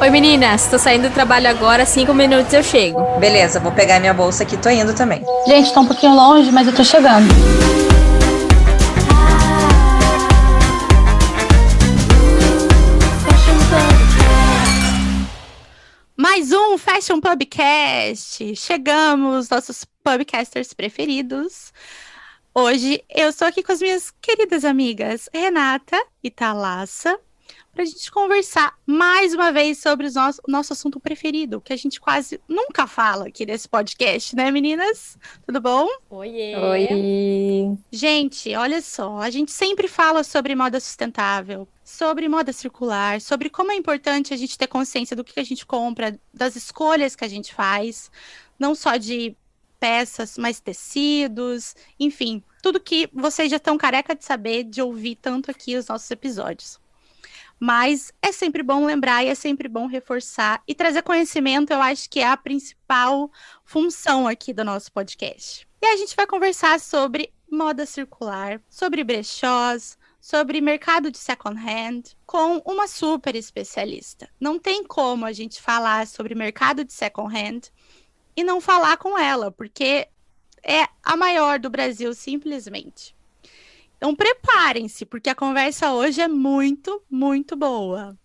Oi meninas, tô saindo do trabalho agora, cinco minutos eu chego. Beleza, vou pegar minha bolsa aqui, tô indo também. Gente, tá um pouquinho longe, mas eu tô chegando. Mais um Fashion Pubcast. Chegamos, nossos pubcasters preferidos. Hoje eu estou aqui com as minhas queridas amigas Renata e Thalassa para a gente conversar mais uma vez sobre o nosso, o nosso assunto preferido, que a gente quase nunca fala aqui nesse podcast, né, meninas? Tudo bom? Oiê. Oi. Gente, olha só, a gente sempre fala sobre moda sustentável, sobre moda circular, sobre como é importante a gente ter consciência do que a gente compra, das escolhas que a gente faz, não só de peças, mas tecidos, enfim, tudo que vocês já estão careca de saber, de ouvir tanto aqui os nossos episódios. Mas é sempre bom lembrar e é sempre bom reforçar e trazer conhecimento, eu acho que é a principal função aqui do nosso podcast. E a gente vai conversar sobre moda circular, sobre brechós, sobre mercado de second hand com uma super especialista. Não tem como a gente falar sobre mercado de second hand e não falar com ela, porque é a maior do Brasil, simplesmente. Então preparem-se, porque a conversa hoje é muito, muito boa.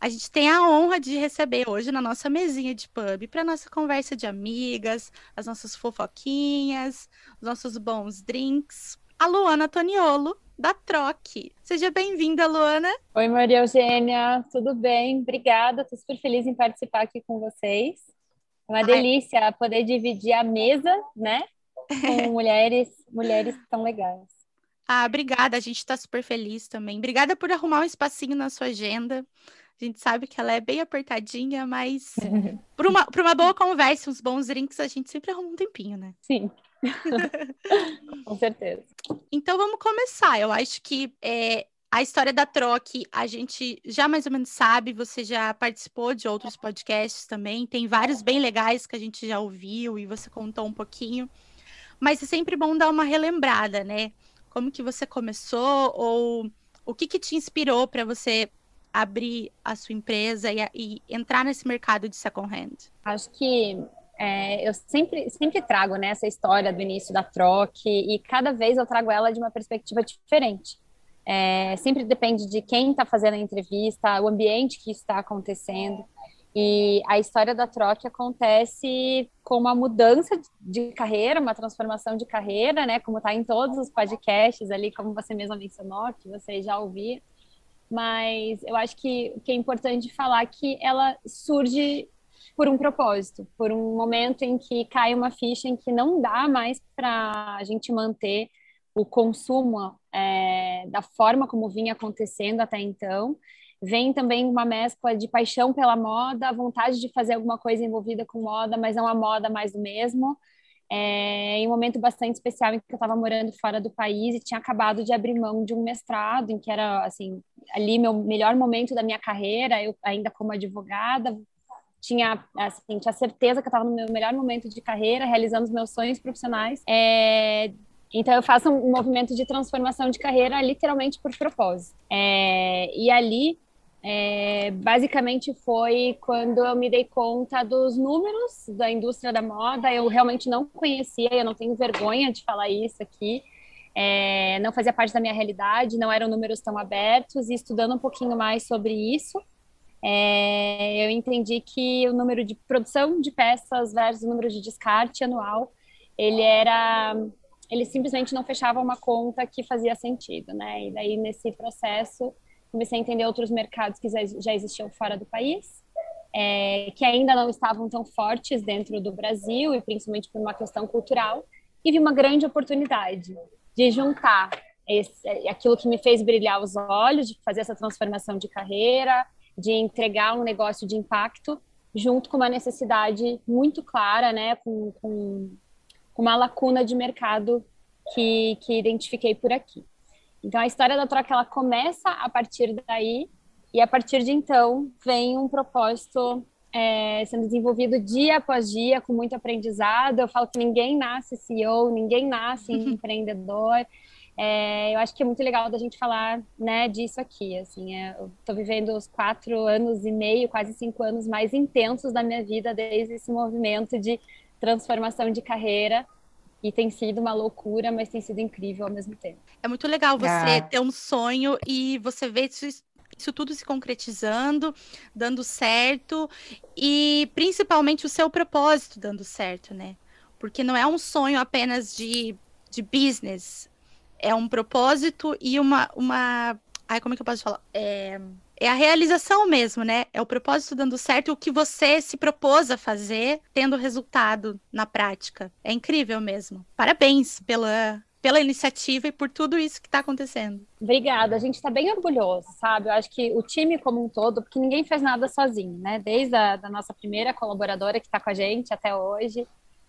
A gente tem a honra de receber hoje na nossa mesinha de pub, para nossa conversa de amigas, as nossas fofoquinhas, os nossos bons drinks, a Luana Toniolo, da Troque. Seja bem-vinda, Luana. Oi, Maria Eugênia, tudo bem? Obrigada, estou super feliz em participar aqui com vocês. É uma Ai. delícia poder dividir a mesa, né? Com mulheres, mulheres tão legais. Ah, obrigada, a gente está super feliz também. Obrigada por arrumar um espacinho na sua agenda. A gente sabe que ela é bem apertadinha, mas para uma, uma boa conversa, uns bons drinks, a gente sempre arruma um tempinho, né? Sim. Com certeza. Então vamos começar. Eu acho que é, a história da Troque a gente já mais ou menos sabe, você já participou de outros podcasts também, tem vários bem legais que a gente já ouviu e você contou um pouquinho. Mas é sempre bom dar uma relembrada, né? Como que você começou ou o que, que te inspirou para você abrir a sua empresa e, e, entrar nesse mercado de second hand? Acho que é, eu sempre, sempre trago né, essa história do início da troca e cada vez eu trago ela de uma perspectiva diferente. É, sempre depende de quem está fazendo a entrevista, o ambiente que está acontecendo. E a história da troca acontece com uma mudança de carreira, uma transformação de carreira, né? Como está em todos os podcasts ali, como você mesma mencionou, que você já ouviu. Mas eu acho que que é importante falar é que ela surge por um propósito, por um momento em que cai uma ficha em que não dá mais para a gente manter o consumo é, da forma como vinha acontecendo até então vem também uma mescla de paixão pela moda, vontade de fazer alguma coisa envolvida com moda, mas não a moda mais do mesmo. É, em um momento bastante especial em que eu estava morando fora do país e tinha acabado de abrir mão de um mestrado, em que era assim ali meu melhor momento da minha carreira, eu ainda como advogada tinha assim tinha certeza que eu estava no meu melhor momento de carreira, realizando os meus sonhos profissionais. É, então eu faço um movimento de transformação de carreira literalmente por propósito. É, e ali é, basicamente foi quando eu me dei conta dos números da indústria da moda. Eu realmente não conhecia, eu não tenho vergonha de falar isso aqui. É, não fazia parte da minha realidade, não eram números tão abertos. E estudando um pouquinho mais sobre isso, é, eu entendi que o número de produção de peças versus o número de descarte anual, ele era ele simplesmente não fechava uma conta que fazia sentido, né? E daí nesse processo comecei a entender outros mercados que já existiam fora do país, é, que ainda não estavam tão fortes dentro do Brasil, e principalmente por uma questão cultural, e vi uma grande oportunidade de juntar esse, aquilo que me fez brilhar os olhos, de fazer essa transformação de carreira, de entregar um negócio de impacto, junto com uma necessidade muito clara, né, com, com, com uma lacuna de mercado que, que identifiquei por aqui. Então a história da troca ela começa a partir daí e a partir de então vem um propósito é, sendo desenvolvido dia após dia com muito aprendizado. Eu falo que ninguém nasce CEO, ninguém nasce empreendedor. é, eu acho que é muito legal da gente falar né, disso aqui. Assim, é, eu estou vivendo os quatro anos e meio, quase cinco anos mais intensos da minha vida desde esse movimento de transformação de carreira. E tem sido uma loucura, mas tem sido incrível ao mesmo tempo. É muito legal você ah. ter um sonho e você ver isso, isso tudo se concretizando, dando certo e principalmente o seu propósito dando certo, né? Porque não é um sonho apenas de, de business, é um propósito e uma, uma. Ai, como é que eu posso falar? É, é a realização mesmo, né? É o propósito dando certo o que você se propôs a fazer, tendo resultado na prática. É incrível mesmo. Parabéns pela, pela iniciativa e por tudo isso que está acontecendo. Obrigada, a gente está bem orgulhoso, sabe? Eu acho que o time como um todo, porque ninguém faz nada sozinho, né? Desde a da nossa primeira colaboradora que está com a gente até hoje,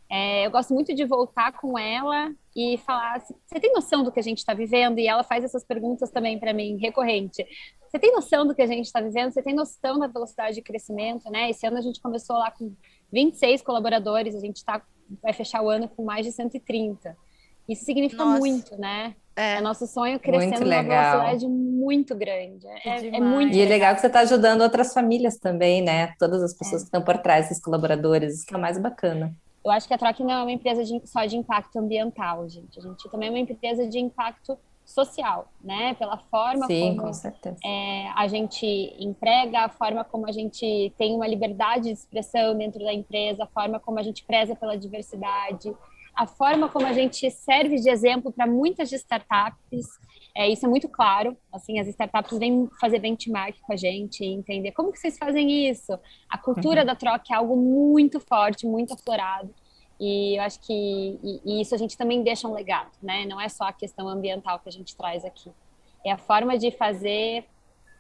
é, eu gosto muito de voltar com ela e falar: você tem noção do que a gente está vivendo? E ela faz essas perguntas também para mim, recorrente. Você tem noção do que a gente está vivendo? Você tem noção da velocidade de crescimento? Né? Esse ano a gente começou lá com 26 colaboradores, a gente tá, vai fechar o ano com mais de 130. Isso significa Nossa. muito, né? É. é nosso sonho crescendo numa velocidade muito grande. É, é, muito E é legal que você está ajudando outras famílias também, né? Todas as pessoas é. que estão por trás dos colaboradores, isso que é o mais bacana. Eu acho que a Troca não é uma empresa de, só de impacto ambiental, gente. A gente também é uma empresa de impacto social, né? Pela forma Sim, como com é, a gente emprega, a forma como a gente tem uma liberdade de expressão dentro da empresa, a forma como a gente preza pela diversidade, a forma como a gente serve de exemplo para muitas startups é, isso é muito claro, assim, as startups vêm fazer benchmark com a gente, entender como que vocês fazem isso. A cultura uhum. da troca é algo muito forte, muito aflorado. E eu acho que e, e isso a gente também deixa um legado, né? Não é só a questão ambiental que a gente traz aqui. É a forma de fazer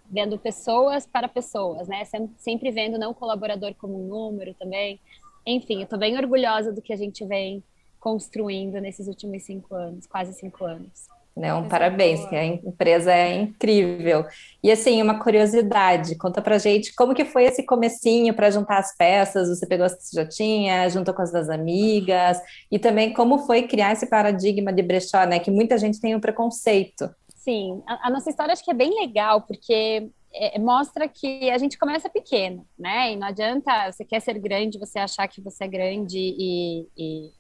vendo pessoas para pessoas, né? Sempre vendo não colaborador como um número também. Enfim, eu estou bem orgulhosa do que a gente vem construindo nesses últimos cinco anos, quase cinco anos. Né? Um parabéns, que a empresa é incrível. E assim, uma curiosidade, conta pra gente como que foi esse comecinho para juntar as peças, você pegou as que você já tinha, juntou com as das amigas, e também como foi criar esse paradigma de brechó, né? Que muita gente tem um preconceito. Sim, a, a nossa história acho que é bem legal, porque é, mostra que a gente começa pequeno, né? E não adianta você quer ser grande, você achar que você é grande e, e,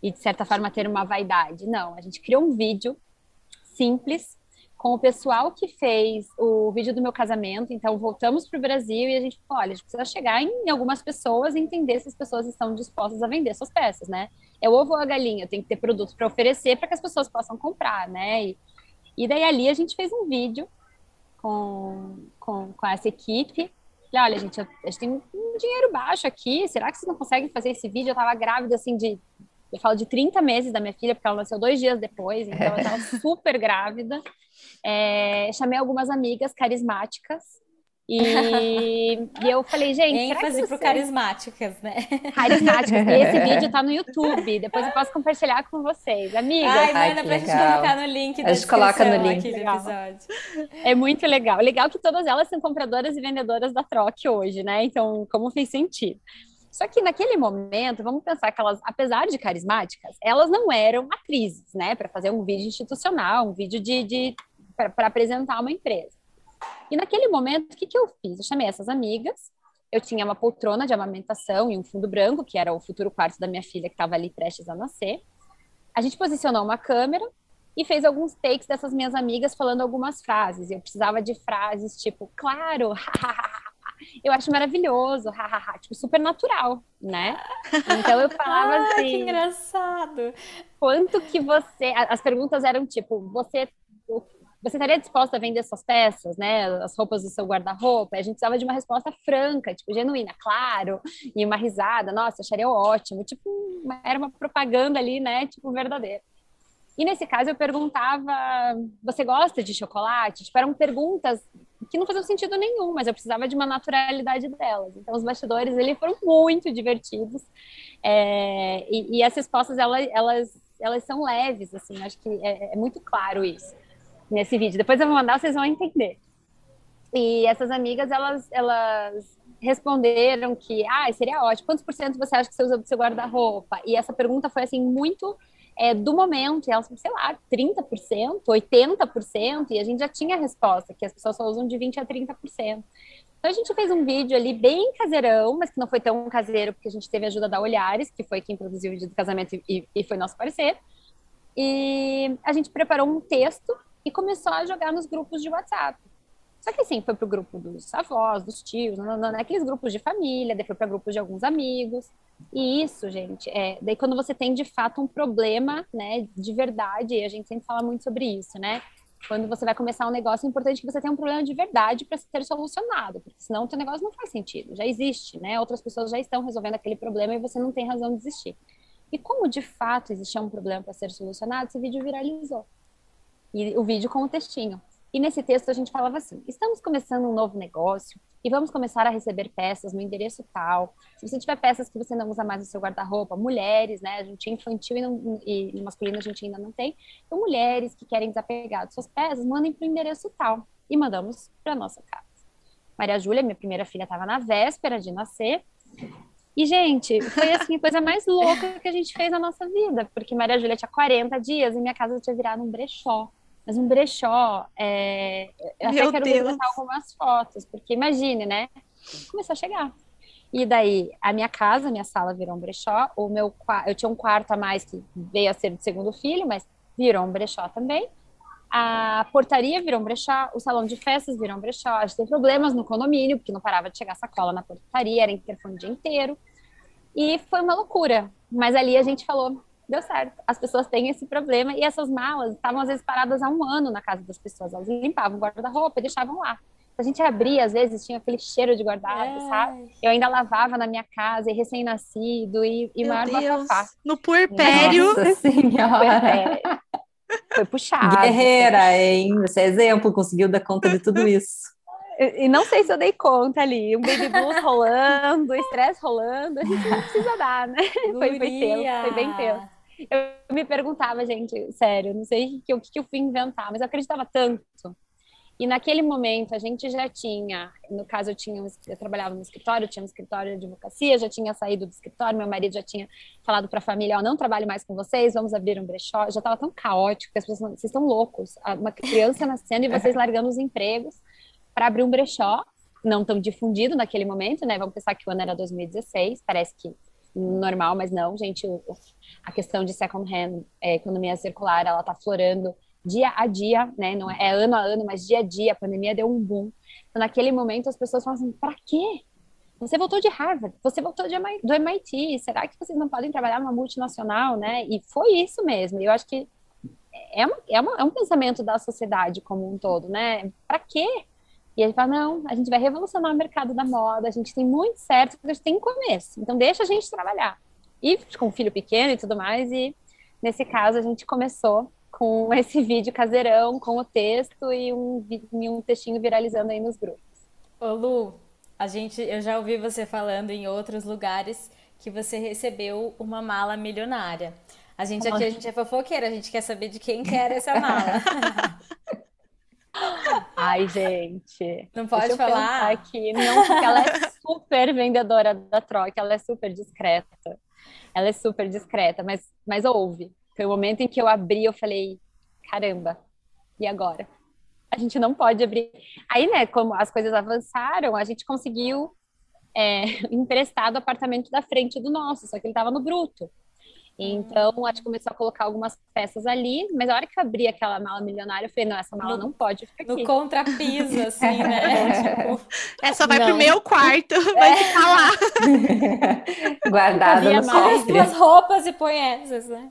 e de certa forma ter uma vaidade. Não, a gente criou um vídeo simples com o pessoal que fez o vídeo do meu casamento. Então, voltamos para o Brasil e a gente falou: olha, a gente precisa chegar em algumas pessoas e entender se as pessoas estão dispostas a vender suas peças, né? É o ovo ou a galinha, tem que ter produtos para oferecer para que as pessoas possam comprar, né? E, e daí ali a gente fez um vídeo com, com, com essa equipe. Falei, olha, gente, a gente tem um dinheiro baixo aqui, será que vocês não conseguem fazer esse vídeo? Eu estava grávida, assim, de eu falo de 30 meses da minha filha, porque ela nasceu dois dias depois, então ela estava super grávida. É, chamei algumas amigas carismáticas. E, e eu falei, gente. ênfase para carismáticas, né? Carismáticas. E esse vídeo tá no YouTube. Depois eu posso compartilhar com vocês, amigas. Ai, manda Ai, pra gente colocar no link. A gente coloca no link. É muito legal. Legal que todas elas são compradoras e vendedoras da Troque hoje, né? Então, como fez sentido. Só que naquele momento, vamos pensar que elas, apesar de carismáticas, elas não eram atrizes, né? Para fazer um vídeo institucional, um vídeo de, de para apresentar uma empresa. E naquele momento, o que, que eu fiz? Eu chamei essas amigas, eu tinha uma poltrona de amamentação e um fundo branco, que era o futuro quarto da minha filha, que estava ali prestes a nascer. A gente posicionou uma câmera e fez alguns takes dessas minhas amigas falando algumas frases. Eu precisava de frases tipo, claro, eu acho maravilhoso, hahaha, tipo, super natural, né? Então eu falava ah, assim. Que engraçado! Quanto que você. As perguntas eram tipo, você. Você estaria disposta a vender suas peças, né? As roupas do seu guarda-roupa? A gente precisava de uma resposta franca, tipo, genuína, claro, e uma risada, nossa, acharia ótimo. Tipo, era uma propaganda ali, né? Tipo, verdadeira. E nesse caso eu perguntava: você gosta de chocolate? Tipo, eram perguntas que não faziam sentido nenhum, mas eu precisava de uma naturalidade delas. Então, os bastidores eles foram muito divertidos. É, e, e, as respostas, elas, elas, elas são leves, assim, acho que é, é, muito claro isso nesse vídeo. Depois eu vou mandar, vocês vão entender. E essas amigas, elas, elas responderam que, ah, seria ótimo, quantos por cento você acha que você usa do seu guarda-roupa? E essa pergunta foi, assim, muito é, do momento, e elas, sei lá, 30%, 80%, e a gente já tinha a resposta, que as pessoas só usam de 20% a 30%. Então a gente fez um vídeo ali bem caseirão, mas que não foi tão caseiro, porque a gente teve a ajuda da Olhares, que foi quem produziu o vídeo do casamento e, e foi nosso parceiro. E a gente preparou um texto e começou a jogar nos grupos de WhatsApp. Só que assim, foi pro grupo dos avós, dos tios, não, não, aqueles grupos de família, depois para grupos de alguns amigos. E isso, gente, é, daí quando você tem de fato um problema, né, de verdade, e a gente sempre fala muito sobre isso, né? Quando você vai começar um negócio, é importante que você tenha um problema de verdade para ser solucionado, porque senão o teu negócio não faz sentido. Já existe, né? Outras pessoas já estão resolvendo aquele problema e você não tem razão de existir. E como de fato existia um problema para ser solucionado, esse vídeo viralizou. E o vídeo com o textinho. E nesse texto a gente falava assim: estamos começando um novo negócio e vamos começar a receber peças no endereço tal. Se você tiver peças que você não usa mais no seu guarda-roupa, mulheres, né? A gente é infantil e, não, e masculino a gente ainda não tem. Então, mulheres que querem desapegar de suas peças, mandem para o endereço tal. E mandamos para nossa casa. Maria Júlia, minha primeira filha, estava na véspera de nascer. E, gente, foi assim a coisa mais louca que a gente fez na nossa vida, porque Maria Júlia tinha 40 dias e minha casa tinha virado um brechó. Mas um brechó, é... eu até quero Deus. algumas fotos, porque imagine, né? Começou a chegar. E daí, a minha casa, minha sala virou um brechó. O meu, eu tinha um quarto a mais que veio a ser do segundo filho, mas virou um brechó também. A portaria virou um brechó, o salão de festas virou um brechó. A gente teve problemas no condomínio, porque não parava de chegar sacola na portaria, era interfone o dia inteiro. E foi uma loucura. Mas ali a gente falou, deu certo. As pessoas têm esse problema e essas malas estavam às vezes paradas há um ano na casa das pessoas. Elas limpavam o guarda-roupa e deixavam lá. A gente abria, às vezes tinha aquele cheiro de guardado, é. sabe? Eu ainda lavava na minha casa, e recém-nascido, e, e maior bafafá. No puerpério. Nossa senhora. Foi puxado. Guerreira, hein? Você é exemplo, conseguiu dar conta de tudo isso. E não sei se eu dei conta ali, um baby blues rolando, estresse rolando, a gente não precisa dar, né? Foi, foi tenso, foi bem tenso. Eu me perguntava, gente, sério, não sei o que, eu fui inventar, mas eu acreditava tanto. E naquele momento a gente já tinha, no caso eu tinha, eu trabalhava no escritório, tinha um escritório de advocacia, já tinha saído do escritório, meu marido já tinha falado para a família, oh, não trabalho mais com vocês, vamos abrir um brechó. Já estava tão caótico que as pessoas, vocês estão loucos, uma criança nascendo e vocês largando os empregos para abrir um brechó, não tão difundido naquele momento, né? Vamos pensar que o ano era 2016, parece que normal, mas não, gente, a questão de second hand, é, economia circular, ela está florando dia a dia, né? Não é, é, ano a ano, mas dia a dia. A pandemia deu um boom. Então, naquele momento, as pessoas falam assim: para quê? Você voltou de Harvard, você voltou de, do MIT, será que vocês não podem trabalhar numa multinacional, né? E foi isso mesmo. Eu acho que é, uma, é, uma, é um pensamento da sociedade como um todo, né? Para quê? E ele fala, não, a gente vai revolucionar o mercado da moda, a gente tem muito certo, porque a gente tem começo, então deixa a gente trabalhar. E com um filho pequeno e tudo mais, e nesse caso a gente começou com esse vídeo caseirão, com o texto e um, um textinho viralizando aí nos grupos. Ô Lu, a gente, eu já ouvi você falando em outros lugares que você recebeu uma mala milionária. A gente aqui, a gente é fofoqueira, a gente quer saber de quem que era essa mala. Ai, gente. Não pode falar? Aqui. Não, porque ela é super vendedora da troca, ela é super discreta. Ela é super discreta, mas, mas ouve. Foi o momento em que eu abri, eu falei, caramba, e agora? A gente não pode abrir. Aí, né, como as coisas avançaram, a gente conseguiu é, emprestar do apartamento da frente do nosso, só que ele estava no bruto. Então, a gente começou a colocar algumas peças ali, mas a hora que eu abri aquela mala milionária, eu falei, não, essa mala no, não pode ficar aqui. No contrapiso, assim, né? tipo, essa vai não. pro meu quarto, vai é. ficar lá. Guardada no cofre. as roupas e põe essas, né?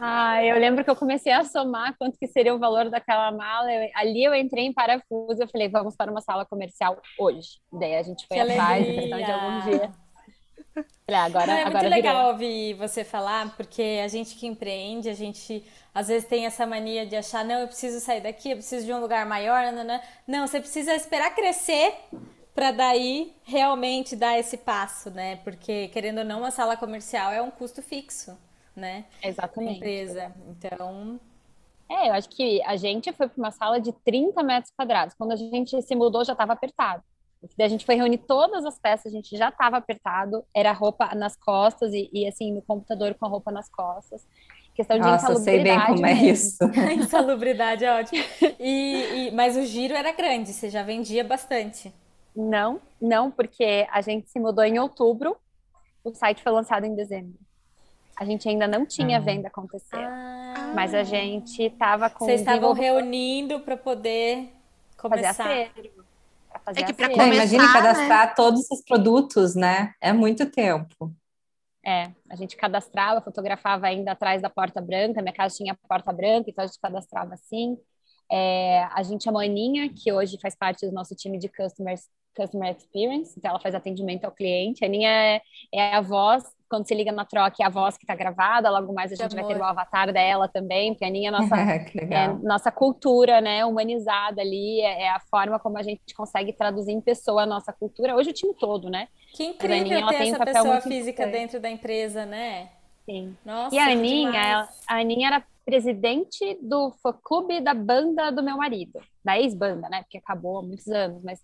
ah, eu lembro que eu comecei a somar quanto que seria o valor daquela mala. Eu, ali eu entrei em parafuso, eu falei, vamos para uma sala comercial hoje. Daí a gente foi que atrás, questão de alguns dias. agora, Não, é agora muito legal ouvir você falar, porque a gente que empreende, a gente às vezes tem essa mania de achar, não, eu preciso sair daqui, eu preciso de um lugar maior, não, não. não você precisa esperar crescer para daí realmente dar esse passo, né? Porque querendo ou não, uma sala comercial é um custo fixo, né? Exatamente. Empresa. Então, é, eu acho que a gente foi para uma sala de 30 metros quadrados. Quando a gente se mudou, já estava apertado. Daí a gente foi reunir todas as peças, a gente já estava apertado, era roupa nas costas e, e, assim, no computador com a roupa nas costas. Questão de Nossa, insalubridade. sei bem como é isso. insalubridade é ótimo. E, e, mas o giro era grande, você já vendia bastante. Não, não, porque a gente se mudou em outubro, o site foi lançado em dezembro. A gente ainda não tinha ah. venda acontecendo. Ah. Mas a gente estava com. Vocês estavam reunindo para poder começar. Fazer fazer é que para começar, imagine cadastrar né? todos os produtos, né? É muito tempo. É, a gente cadastrava, fotografava ainda atrás da porta branca, minha casa tinha porta branca, então a gente cadastrava assim. É, a gente, a Maninha, que hoje faz parte do nosso time de customers, Customer Experience, então ela faz atendimento ao cliente. A Aninha é, é a voz quando você liga na troca, é a voz que está gravada, logo mais a gente vai ter o avatar dela também, porque a Aninha é nossa, é, nossa cultura, né, humanizada ali, é, é, a forma como a gente consegue traduzir em pessoa a nossa cultura, hoje o time todo, né? Que incrível Aninha, ter essa um pessoa física importante. dentro da empresa, né? Sim. Nossa, e a Aninha, ela, a Aninha era presidente do fã-clube da banda do meu marido, da ex-banda, né, porque acabou há muitos anos, mas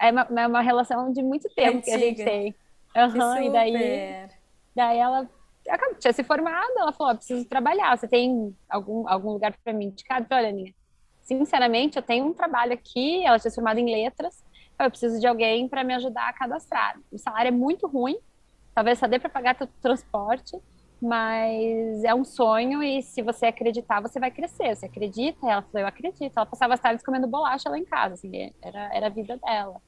é uma, é uma relação de muito tempo que a gente tem. Uhum, e daí, daí ela acabou, tinha se formado, ela falou, preciso trabalhar, você tem algum, algum lugar para mim indicado? Eu falei, olha, Aninha, sinceramente, eu tenho um trabalho aqui, ela tinha se formado em letras, eu preciso de alguém para me ajudar a cadastrar. O salário é muito ruim, talvez só dê para pagar teu transporte, mas é um sonho e se você acreditar, você vai crescer. Você acredita? Ela falou, eu acredito. Ela passava as tardes comendo bolacha lá em casa, assim, era, era a vida dela.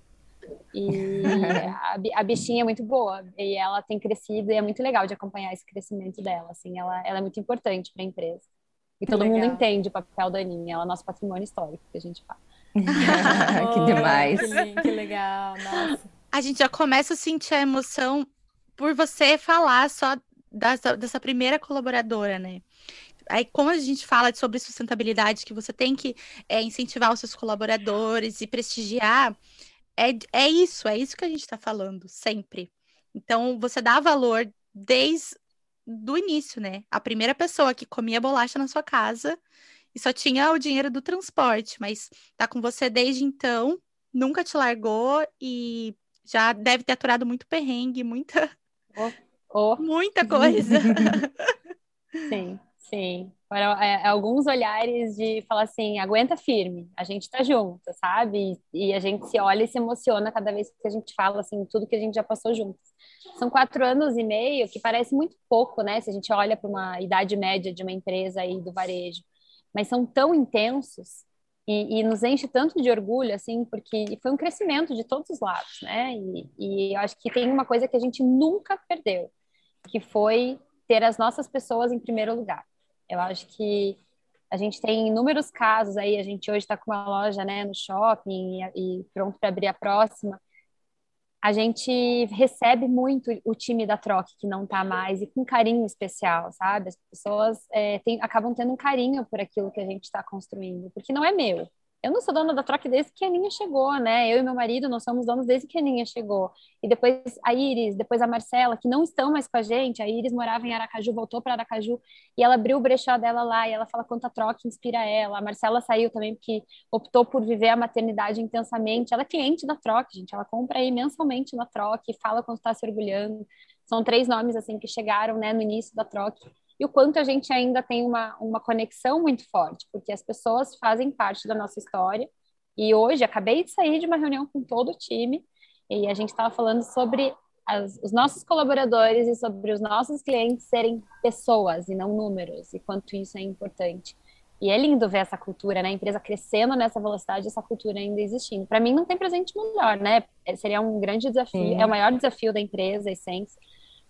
E a, bichinha é muito boa e ela tem crescido e é muito legal de acompanhar esse crescimento dela. Assim, ela, ela é muito importante para a empresa. E todo legal. mundo entende o papel da Aninha, ela é nosso patrimônio histórico que a gente fala. que demais. Que, que legal, nossa. A gente já começa a sentir a emoção por você falar só dessa, dessa primeira colaboradora, né? Aí, como a gente fala sobre sustentabilidade, que você tem que é, incentivar os seus colaboradores e prestigiar, é, é isso, é isso que a gente está falando, sempre. Então, você dá valor desde do início, né? A primeira pessoa que comia bolacha na sua casa e só tinha o dinheiro do transporte, mas tá com você desde então, nunca te largou e já deve ter aturado muito perrengue, muita. Oh, oh. Muita coisa. sim, sim. Para é, alguns olhares de falar assim, aguenta firme, a gente tá junto, sabe? E, e, a gente se olha e se emociona cada vez que a gente fala assim, tudo que a gente já passou juntos. São quatro anos e meio, que parece muito pouco, né? Se a gente olha para uma idade média de uma empresa aí do varejo, mas são tão intensos e, e, nos enche tanto de orgulho, assim, porque foi um crescimento de todos os lados, né? E, e eu acho que tem uma coisa que a gente nunca perdeu, que foi ter as nossas pessoas em primeiro lugar. Eu acho que a gente tem inúmeros casos aí, a gente hoje está com uma loja né, no shopping e, e pronto para abrir a próxima. A gente recebe muito o time da troca que não está mais e com carinho especial, sabe? As pessoas é, tem, acabam tendo um carinho por aquilo que a gente está construindo, porque não é meu, eu não sou dona da troca desde que a Aninha chegou, né? Eu e meu marido, nós somos donos desde que a Aninha chegou. E depois a Iris, depois a Marcela, que não estão mais com a gente. A Iris morava em Aracaju, voltou para Aracaju e ela abriu o brechó dela lá e ela fala quanto a troca inspira ela. A Marcela saiu também porque optou por viver a maternidade intensamente. Ela é cliente da troca, gente. Ela compra aí mensalmente na troca e fala quando está se orgulhando. São três nomes assim que chegaram, né, no início da troca e o quanto a gente ainda tem uma, uma conexão muito forte, porque as pessoas fazem parte da nossa história. E hoje, acabei de sair de uma reunião com todo o time, e a gente estava falando sobre as, os nossos colaboradores e sobre os nossos clientes serem pessoas e não números, e quanto isso é importante. E é lindo ver essa cultura, né? A empresa crescendo nessa velocidade, essa cultura ainda existindo. Para mim, não tem presente melhor, né? Seria um grande desafio, Sim. é o maior desafio da empresa, a essência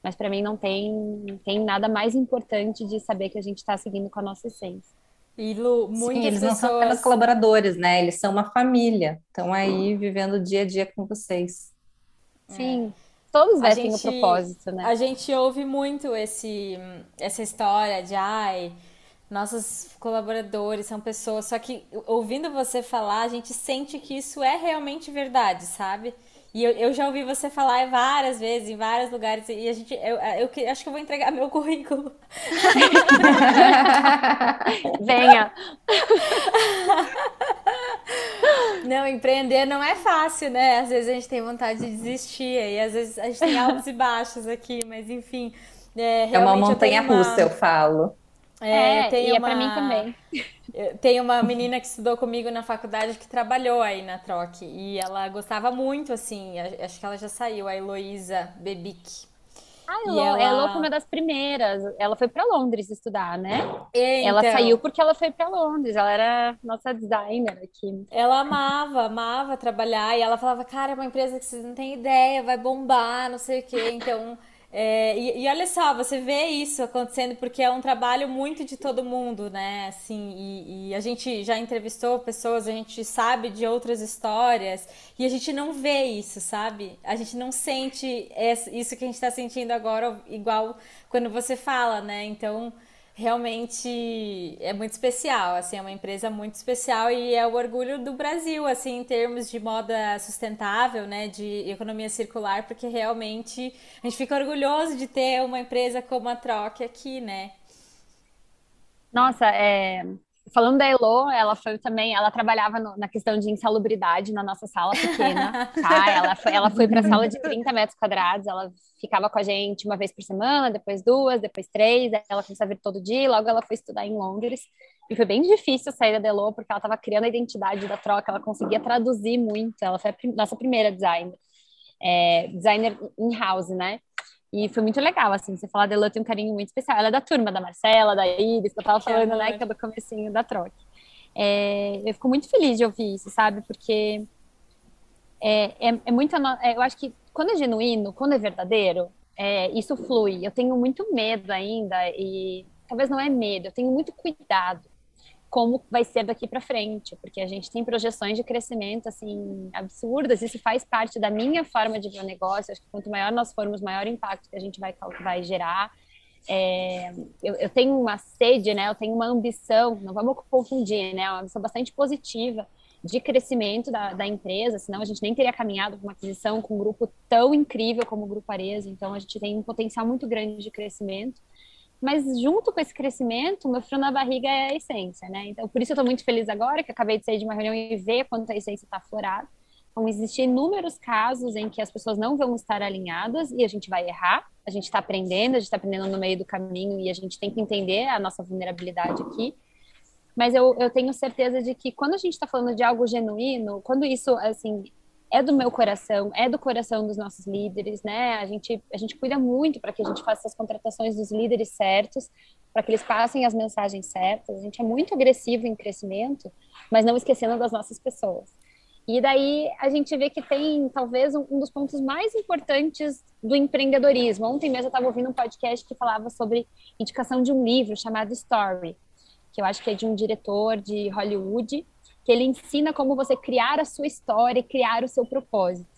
mas para mim não tem, tem nada mais importante de saber que a gente está seguindo com a nossa essência. E Lu, muitas Sim, eles pessoas... não são apenas colaboradores, né? Eles são uma família. Estão aí vivendo o dia a dia com vocês. Sim. É. Todos vestem o propósito, né? A gente ouve muito esse, essa história de ai, nossos colaboradores são pessoas, só que ouvindo você falar, a gente sente que isso é realmente verdade, sabe? E eu, eu já ouvi você falar várias vezes, em vários lugares, e a gente, eu, eu, eu acho que eu vou entregar meu currículo. Venha! Não, empreender não é fácil, né? Às vezes a gente tem vontade de desistir, e às vezes a gente tem altos e baixos aqui, mas enfim. É, é uma montanha uma... russa, eu falo. É, é tem e uma... é pra mim também. Tem uma menina que estudou comigo na faculdade que trabalhou aí na Troque e ela gostava muito, assim, acho que ela já saiu, a Heloísa Bebic. Ah, Elo, ela... Elo foi uma das primeiras. Ela foi para Londres estudar, né? Então... Ela saiu porque ela foi para Londres. Ela era nossa designer aqui. Ela amava, amava trabalhar e ela falava, cara, é uma empresa que vocês não têm ideia, vai bombar, não sei o quê. Então é, e, e, olha só, você vê isso acontecendo porque é um trabalho muito de todo mundo, né? Assim, e, e, a gente já entrevistou pessoas, a gente sabe de outras histórias e a gente não vê isso, sabe? A gente não sente isso que a gente está sentindo agora igual quando você fala, né? Então realmente é muito especial, assim, é uma empresa muito especial e é o orgulho do Brasil, assim, em termos de moda sustentável, né, de economia circular, porque realmente a gente fica orgulhoso de ter uma empresa como a Troque aqui, né? Nossa, é, Falando da Elo, ela foi também, ela trabalhava no, na questão de insalubridade na nossa sala pequena, tá? Ela foi, ela foi para a sala de 30 metros quadrados, ela ficava com a gente uma vez por semana, depois duas, depois três, ela começou a vir todo dia, logo ela foi estudar em Londres. E foi bem difícil sair da Elo, porque ela estava criando a identidade da troca, ela conseguia traduzir muito, ela foi a nossa primeira designer, é, designer in-house, né? E foi muito legal, assim, você falar dela tem um carinho muito especial. Ela é da turma da Marcela, da Iris, que eu tava falando, né, que é do comecinho da troca. É, eu fico muito feliz de ouvir isso, sabe? Porque é, é, é muito. É, eu acho que quando é genuíno, quando é verdadeiro, é, isso flui. Eu tenho muito medo ainda, e talvez não é medo, eu tenho muito cuidado como vai ser daqui para frente, porque a gente tem projeções de crescimento assim absurdas. Isso faz parte da minha forma de ver o negócio. Acho que quanto maior nós formos, maior impacto que a gente vai vai gerar. É, eu, eu, tenho uma sede, né? Eu tenho uma ambição. Não vamos confundir, né? Uma ambição bastante positiva de crescimento da, da empresa. Senão a gente nem teria caminhado com uma aquisição com um grupo tão incrível como o Grupo Areza. Então a gente tem um potencial muito grande de crescimento. Mas junto com esse crescimento, meu frio na barriga é a essência, né? Então, por isso eu estou muito feliz agora, que acabei de sair de uma reunião e ver quanto a essência está florada. Vão existir inúmeros casos em que as pessoas não vão estar alinhadas e a gente vai errar. A gente está aprendendo, a gente está aprendendo no meio do caminho e a gente tem que entender a nossa vulnerabilidade aqui. Mas eu, eu tenho certeza de que quando a gente está falando de algo genuíno, quando isso, assim, é do meu coração, é do coração dos nossos líderes, né? A gente, a gente cuida muito para que a gente faça as contratações dos líderes certos, para que eles passem as mensagens certas. A gente é muito agressivo em crescimento, mas não esquecendo das nossas pessoas. E daí a gente vê que tem talvez um, dos pontos mais importantes do empreendedorismo. Ontem mesmo eu estava ouvindo um podcast que falava sobre indicação de um livro chamado Story, que eu acho que é de um diretor de Hollywood, que ele ensina como você criar a sua história, criar o seu propósito.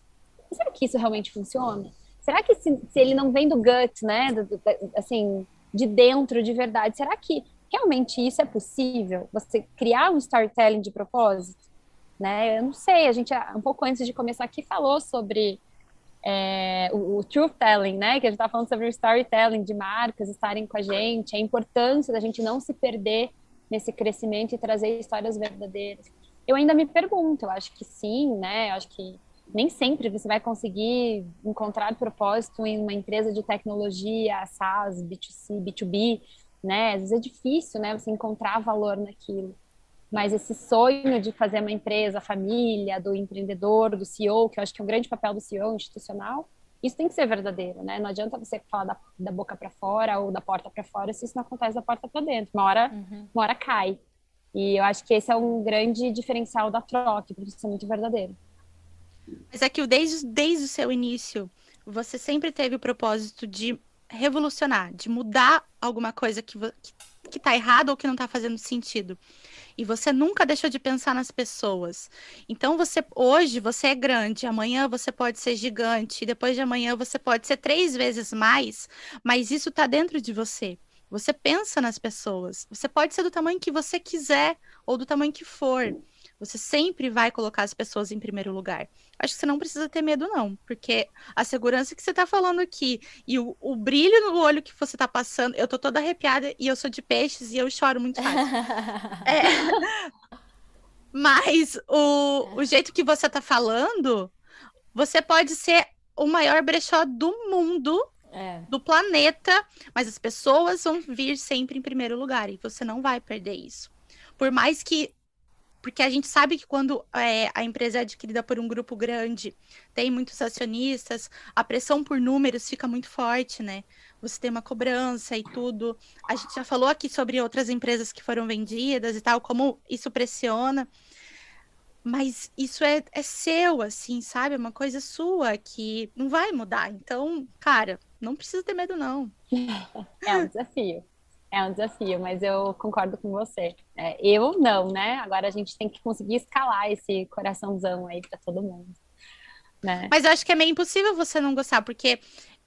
E será que isso realmente funciona? Será que se, se ele não vem do gut, né, do, do, assim, de dentro, de verdade, será que realmente isso é possível? Você criar um storytelling de propósito? Né? Eu não sei, a gente, um pouco antes de começar aqui, falou sobre é, o, o, truth telling, né? Que a gente está falando sobre o storytelling de marcas estarem com a gente, a importância da gente não se perder nesse crescimento e trazer histórias verdadeiras. Eu ainda me pergunto, eu acho que sim, né? Eu acho que nem sempre você vai conseguir encontrar propósito em uma empresa de tecnologia, SaaS, B2C, B2B, né? Às vezes é difícil, né? Você encontrar valor naquilo. Mas esse sonho de fazer uma empresa, família, do empreendedor, do CEO, que eu acho que é um grande papel do CEO institucional, isso tem que ser verdadeiro, né? Não adianta você falar da, da boca para fora ou da porta para fora se isso não acontece da porta para dentro. Uma hora, uhum. uma hora cai. E eu acho que esse é um grande diferencial da troca, porque isso é muito verdadeiro. Mas é que desde, desde o seu início, você sempre teve o propósito de revolucionar, de mudar alguma coisa que, que, que tá errado ou que não está fazendo sentido e você nunca deixou de pensar nas pessoas. Então você hoje você é grande, amanhã você pode ser gigante, depois de amanhã você pode ser três vezes mais, mas isso está dentro de você. Você pensa nas pessoas. Você pode ser do tamanho que você quiser ou do tamanho que for. Você sempre vai colocar as pessoas em primeiro lugar. Acho que você não precisa ter medo, não, porque a segurança que você está falando aqui e o, o, brilho no olho que você está passando, eu tô toda arrepiada e eu sou de peixes e eu choro muito fácil. é... Mas o, o jeito que você tá falando, você pode ser o maior brechó do mundo, é. do planeta, mas as pessoas vão vir sempre em primeiro lugar e você não vai perder isso. Por mais que porque a gente sabe que quando é, a empresa é adquirida por um grupo grande, tem muitos acionistas, a pressão por números fica muito forte, né? Você tem uma cobrança e tudo. A gente já falou aqui sobre outras empresas que foram vendidas e tal, como isso pressiona. Mas isso é, é seu, assim, sabe? É uma coisa sua que não vai mudar. Então, cara, não precisa ter medo, não. É um desafio. É um desafio, mas eu concordo com você. É, eu não, né? Agora a gente tem que conseguir escalar esse coraçãozão aí para todo mundo. Né? Mas eu acho que é meio impossível você não gostar, porque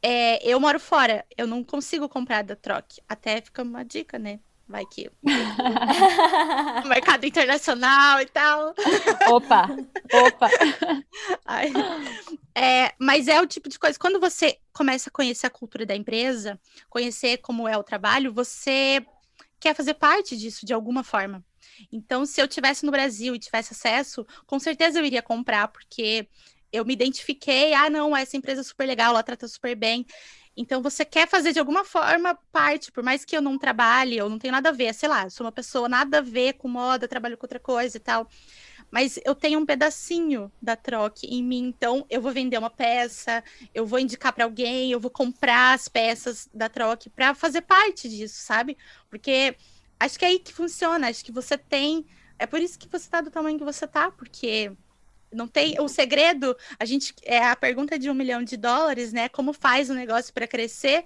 é, eu moro fora, eu não consigo comprar da Troc. Até fica uma dica, né? Vai que. mercado internacional e tal. Opa, opa. Ai. É, mas é o tipo de coisa. Quando você começa a conhecer a cultura da empresa, conhecer como é o trabalho, você quer fazer parte disso de alguma forma. Então, se eu tivesse no Brasil e tivesse acesso, com certeza eu iria comprar, porque eu me identifiquei, ah, não, essa empresa é super legal, ela trata super bem. Então você quer fazer de alguma forma parte, por mais que eu não trabalhe, eu não tenho nada a ver, sei lá, sou uma pessoa nada a ver com moda, trabalho com outra coisa e tal. Mas eu tenho um pedacinho da troca em mim, então eu vou vender uma peça, eu vou indicar para alguém, eu vou comprar as peças da troca para fazer parte disso, sabe? Porque acho que é aí que funciona, acho que você tem, é por isso que você tá do tamanho que você tá, porque não tem o segredo. A gente é a pergunta de um milhão de dólares, né? Como faz o negócio para crescer?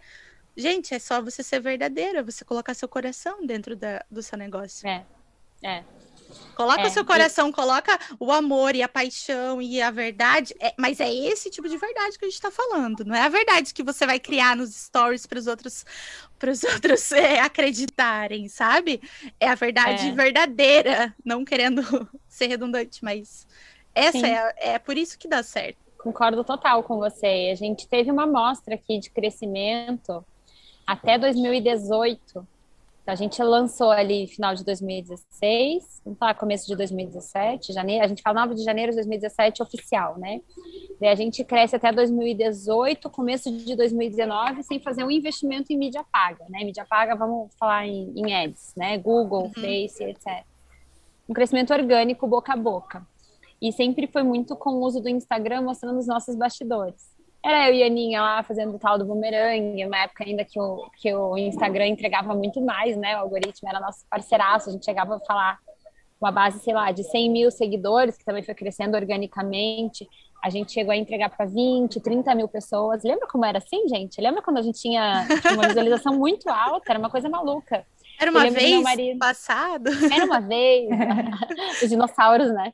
Gente, é só você ser verdadeira, você colocar seu coração dentro da, do seu negócio. É, é. Coloca é, seu coração, e... coloca o amor e a paixão e a verdade. É, mas é esse tipo de verdade que a gente está falando. Não é a verdade que você vai criar nos stories para os outros, os outros é, acreditarem, sabe? É a verdade é. verdadeira. Não querendo ser redundante, mas essa é, é por isso que dá certo. Concordo total com você. A gente teve uma amostra aqui de crescimento até 2018. Então, a gente lançou ali final de 2016, vamos falar começo de 2017, janeiro, a gente fala 9 de janeiro de 2017 oficial, né? Daí a gente cresce até 2018, começo de 2019, sem fazer um investimento em mídia paga, né? Mídia paga, vamos falar em, em ads, né? Google, uhum. Face, etc. Um crescimento orgânico boca a boca. E sempre foi muito com o uso do Instagram mostrando os nossos bastidores. Era eu e a Aninha lá fazendo o tal do bumerangue, uma época ainda que o, que o Instagram entregava muito mais, né? O algoritmo era nosso parceiraço, a gente chegava a falar uma base, sei lá, de 100 mil seguidores, que também foi crescendo organicamente. A gente chegou a entregar para 20, 30 mil pessoas. Lembra como era assim, gente? Lembra quando a gente tinha uma visualização muito alta? Era uma coisa maluca. Era uma vez passado? Era uma vez. os dinossauros, né?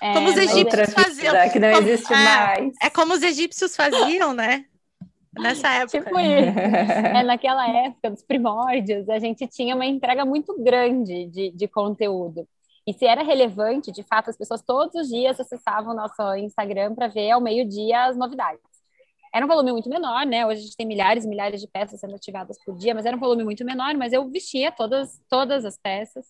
É, como os egípcios faziam. Que não como, existe é, mais. É como os egípcios faziam, né? Nessa época. Tipo isso. É, naquela época dos primórdios, a gente tinha uma entrega muito grande de, de conteúdo. E se era relevante, de fato, as pessoas todos os dias acessavam o nosso Instagram para ver ao meio-dia as novidades. Era um volume muito menor, né? Hoje a gente tem milhares e milhares de peças sendo ativadas por dia, mas era um volume muito menor, mas eu vestia todas, todas as peças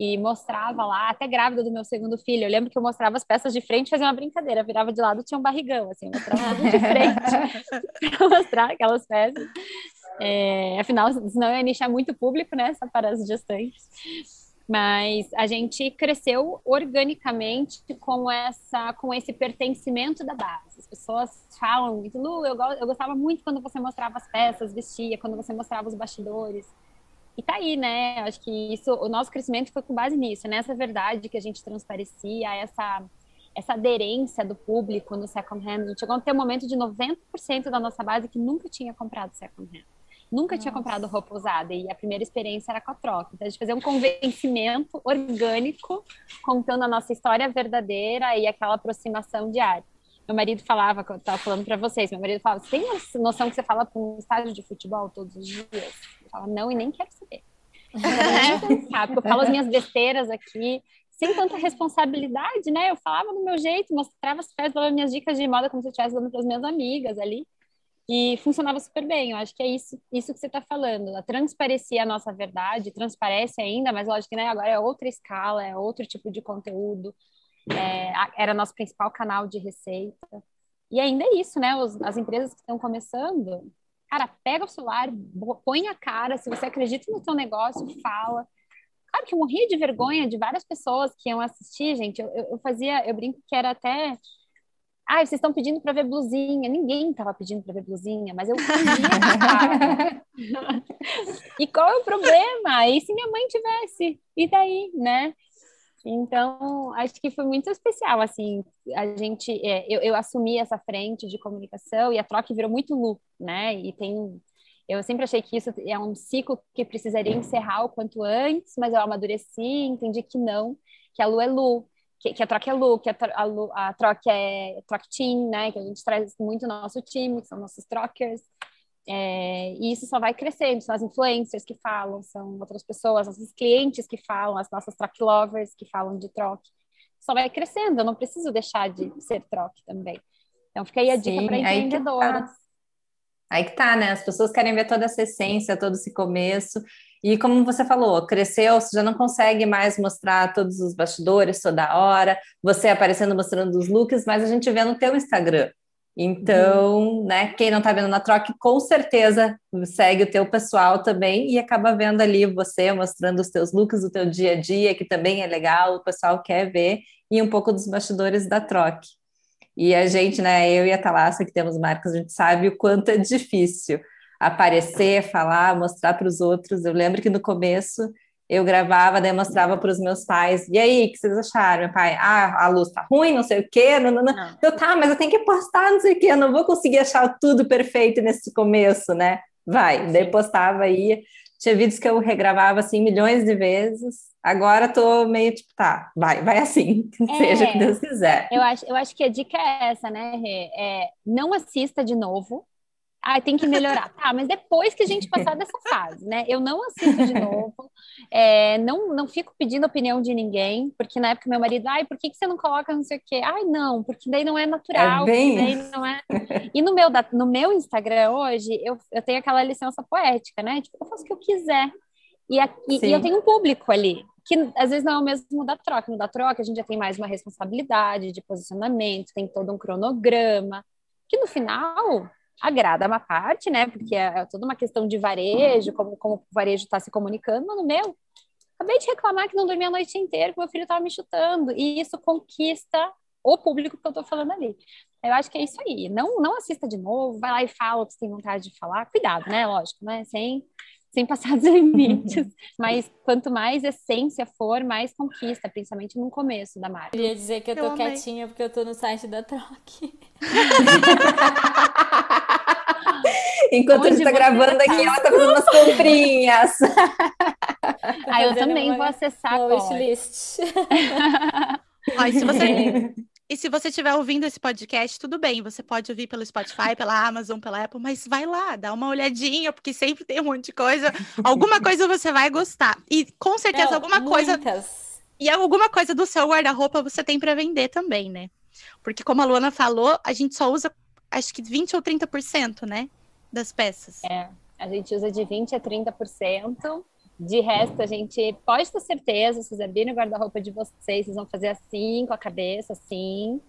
e mostrava lá, até grávida do meu segundo filho. Eu lembro que eu mostrava as peças de frente, fazia uma brincadeira, virava de lado, tinha um barrigão, assim, mostrava tudo de frente para mostrar aquelas peças. É, afinal, senão eu ia nichar muito público, né, só para as gestantes. Mas a gente cresceu organicamente com essa, com esse pertencimento da base. As pessoas falam muito, Lu, eu, eu gostava muito quando você mostrava as peças, vestia, quando você mostrava os bastidores. E tá aí, né? Acho que isso, o nosso crescimento foi com base nisso, nessa verdade que a gente transparecia, essa essa aderência do público no second hand. A gente chegou a ter um momento de 90% da nossa base que nunca tinha comprado second hand. Nunca Nossa. tinha comprado roupa usada e a primeira experiência era com a troca. Então, a gente fazia um convencimento orgânico, contando a nossa história verdadeira e aquela aproximação diária. Meu marido falava, eu estava falando para vocês, meu marido falava, você tem noção que você fala para um estádio de futebol todos os dias? Eu falava, não, e nem quero saber. Sabe, eu falo as minhas besteiras aqui, sem tanta responsabilidade, né? Eu falava do meu jeito, mostrava as peças, dava minhas dicas de moda como se eu estivesse dando para as minhas amigas ali. E funcionava super bem. Eu acho que é isso, isso que você está falando. Ela transparecia a nossa verdade, transparece ainda, mas lógico que né, agora é outra escala, é outro tipo de conteúdo. É, era nosso principal canal de receita. E ainda é isso, né? Os, as empresas que estão começando, cara, pega o celular, põe a cara, se você acredita no seu negócio, fala. Claro que eu morria de vergonha de várias pessoas que iam assistir, gente. Eu, eu fazia, eu brinco que era até ah, vocês estão pedindo para ver blusinha. Ninguém estava pedindo para ver blusinha, mas eu E qual é o problema? E se minha mãe tivesse? E daí, né? Então, acho que foi muito especial, assim, a gente, é, eu, eu, assumi essa frente de comunicação e a troca virou muito Lu, né? E tem, eu sempre achei que isso é um ciclo que precisaria encerrar o quanto antes, mas eu amadureci, entendi que não, que a Lu é Lu, que, que a troca é Lu, que a, a, a troca é Troca Team, né? Que a gente traz muito no nosso time, que são nossos trockers. É, e isso só vai crescendo, são as influencers que falam, são outras pessoas, nossos clientes que falam, as nossas troc lovers que falam de troque. Só vai crescendo, eu não preciso deixar de ser troque também. Então fica aí a dica para empreendedoras. Aí que tá, né? As pessoas querem ver toda essa essência, todo esse começo. E como você falou, cresceu, você já não consegue mais mostrar todos os bastidores toda hora, você aparecendo mostrando os looks, mas a gente vê no teu Instagram. Então, uhum. né, quem não está vendo na troca, com certeza segue o teu pessoal também e acaba vendo ali você mostrando os teus looks do teu dia a dia, que também é legal, o pessoal quer ver, e um pouco dos bastidores da troca. E a gente, né, eu e a Thalassa, que temos marcas, a gente sabe o quanto é difícil aparecer, falar, mostrar para os outros. Eu lembro que no começo eu gravava, daí mostrava para os meus pais. E aí, o que vocês acharam? Meu pai, ah, a luz tá ruim, não sei o quê. Não, não, não. não. Eu, tá, mas eu tenho que postar, não sei o quê. Eu não vou conseguir achar tudo perfeito nesse começo, né? Vai. Sim. Daí postava aí. Tinha vídeos que eu regravava assim milhões de vezes. Agora tô meio tipo, tá, vai, vai assim, é, seja o que Deus quiser. Eu acho, eu acho que a dica é essa, né, Rê? É, não assista de novo, ah, tem que melhorar. Tá, mas depois que a gente passar dessa fase, né? Eu não assisto de novo, é, não, não fico pedindo opinião de ninguém, porque na época meu marido, ai, por que, que você não coloca não sei o quê? Ai, não, porque daí não é natural, é bem... não é. E no meu, no meu Instagram hoje, eu, eu tenho aquela licença poética, né? Tipo, eu faço o que eu quiser. E, aqui, e eu tenho um público ali, que às vezes não é o mesmo da troca. No da troca, a gente já tem mais uma responsabilidade de posicionamento, tem todo um cronograma, que no final agrada uma parte, né? Porque é, é toda uma questão de varejo, como, como o varejo está se comunicando, mas no meu, acabei de reclamar que não dormi a noite inteira, que meu filho estava me chutando, e isso conquista o público que eu estou falando ali. Eu acho que é isso aí. Não, não assista de novo, vai lá e fala o que você tem vontade de falar. Cuidado, né? Lógico, né? Sem, sem passar dos limites. Mas quanto mais essência for, mais conquista, principalmente no começo da marca. Eu ia dizer que eu tô eu quietinha porque eu tô no site da Troque. Enquanto Onde a gente tá gravando aqui, ela tá fazendo umas comprinhas. Ah, eu também vou acessar a wishlist. e se você e se você estiver ouvindo esse podcast, tudo bem, você pode ouvir pelo Spotify, pela Amazon, pela Apple, mas vai lá, dá uma olhadinha, porque sempre tem um monte de coisa. Alguma coisa você vai gostar. E com certeza Não, alguma muitas. coisa. E alguma coisa do seu guarda-roupa você tem para vender também, né? Porque como a Luana falou, a gente só usa acho que 20 ou 30%, né? Das peças. É, a gente usa de 20 a 30%. De resto, a gente pode ter certeza, se vocês abrirem o guarda-roupa de vocês, vocês vão fazer assim, com a cabeça, assim.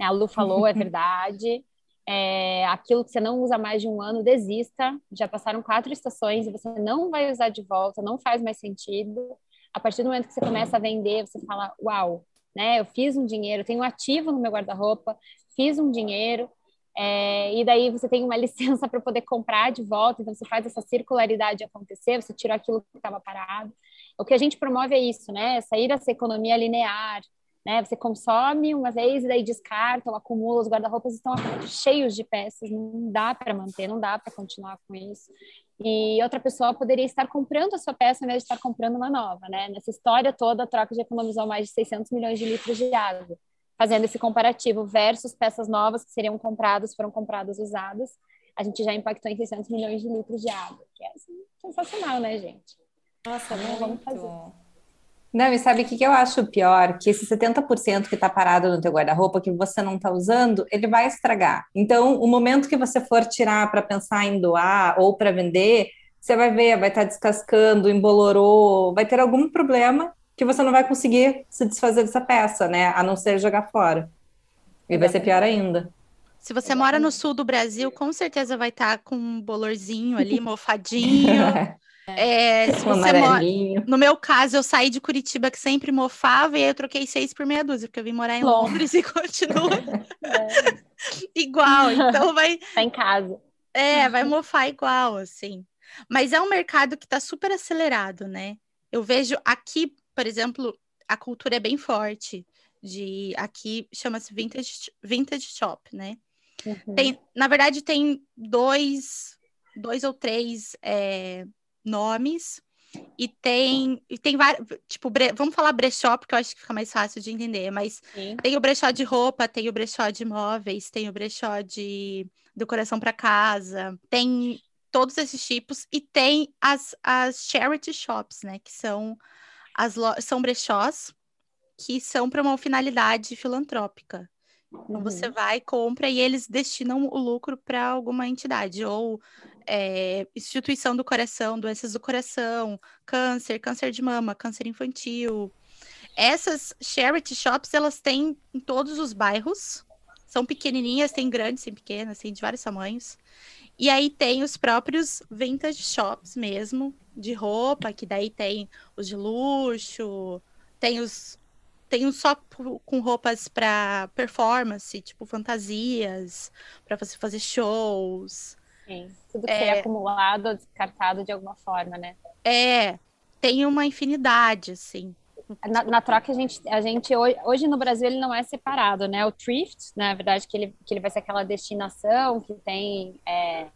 A Lu falou, é verdade. É, aquilo que você não usa mais de um ano, desista. Já passaram quatro estações e você não vai usar de volta, não faz mais sentido. A partir do momento que você começa a vender, você fala, uau, né? Eu fiz um dinheiro, tenho um ativo no meu guarda-roupa, fiz um dinheiro, é, e daí você tem uma licença para poder comprar de volta, então você faz essa circularidade acontecer, você tira aquilo que estava parado. O que a gente promove é isso, né? Sair dessa economia linear, né? Você consome uma vez e daí descarta ou acumula, os guarda-roupas estão cheios de peças, não dá para manter, não dá para continuar com isso. E outra pessoa poderia estar comprando a sua peça ao invés de estar comprando uma nova, né? Nessa história toda, a troca já economizou mais de 600 milhões de litros de água fazendo esse comparativo versus peças novas que seriam compradas, foram compradas usadas, a gente já impactou em 600 milhões de litros de água, que é assim, sensacional, né, gente? Nossa, então, vamos fazer. Não, e sabe o que, que eu acho pior? Que esse 70% que está parado no teu guarda-roupa, que você não está usando, ele vai estragar. Então, o momento que você for tirar para pensar em doar ou para vender, você vai ver, vai estar tá descascando, embolorou, vai ter algum problema que você não vai conseguir se desfazer dessa peça, né? A não ser jogar fora. E vai ser pior ainda. Se você mora no sul do Brasil, com certeza vai estar tá com um bolorzinho ali, mofadinho. É, se você mora... No meu caso, eu saí de Curitiba que sempre mofava e aí eu troquei seis por meia dúzia, porque eu vim morar em Londres e continua é. igual. Então vai. Tá em casa. É, vai mofar igual, assim. Mas é um mercado que está super acelerado, né? Eu vejo aqui, por exemplo, a cultura é bem forte. De aqui chama-se vintage, vintage shop, né? Uhum. Tem, na verdade, tem dois, dois ou três é, nomes e tem e tem vários, tipo, bre, vamos falar brechó porque eu acho que fica mais fácil de entender, mas Sim. tem o brechó de roupa, tem o brechó de móveis, tem o brechó de decoração para casa, tem todos esses tipos e tem as, as charity shops, né, que são as são brechós que são para uma finalidade filantrópica. Então uhum. você vai, compra e eles destinam o lucro para alguma entidade ou é, instituição do coração, doenças do coração, câncer, câncer de mama, câncer infantil. Essas charity shops, elas têm em todos os bairros. São pequenininhas, tem grandes, tem pequenas, tem de vários tamanhos. E aí tem os próprios vintage shops mesmo, de roupa, que daí tem os de luxo, tem os tem um só com roupas para performance, tipo fantasias, para você fazer shows. Sim, tudo que é, é acumulado descartado de alguma forma, né? É, tem uma infinidade, assim. Na, na, troca, a gente, a gente hoje, hoje, no Brasil ele não é separado, né? O thrift, na verdade, que ele, que ele vai ser aquela destinação que tem é,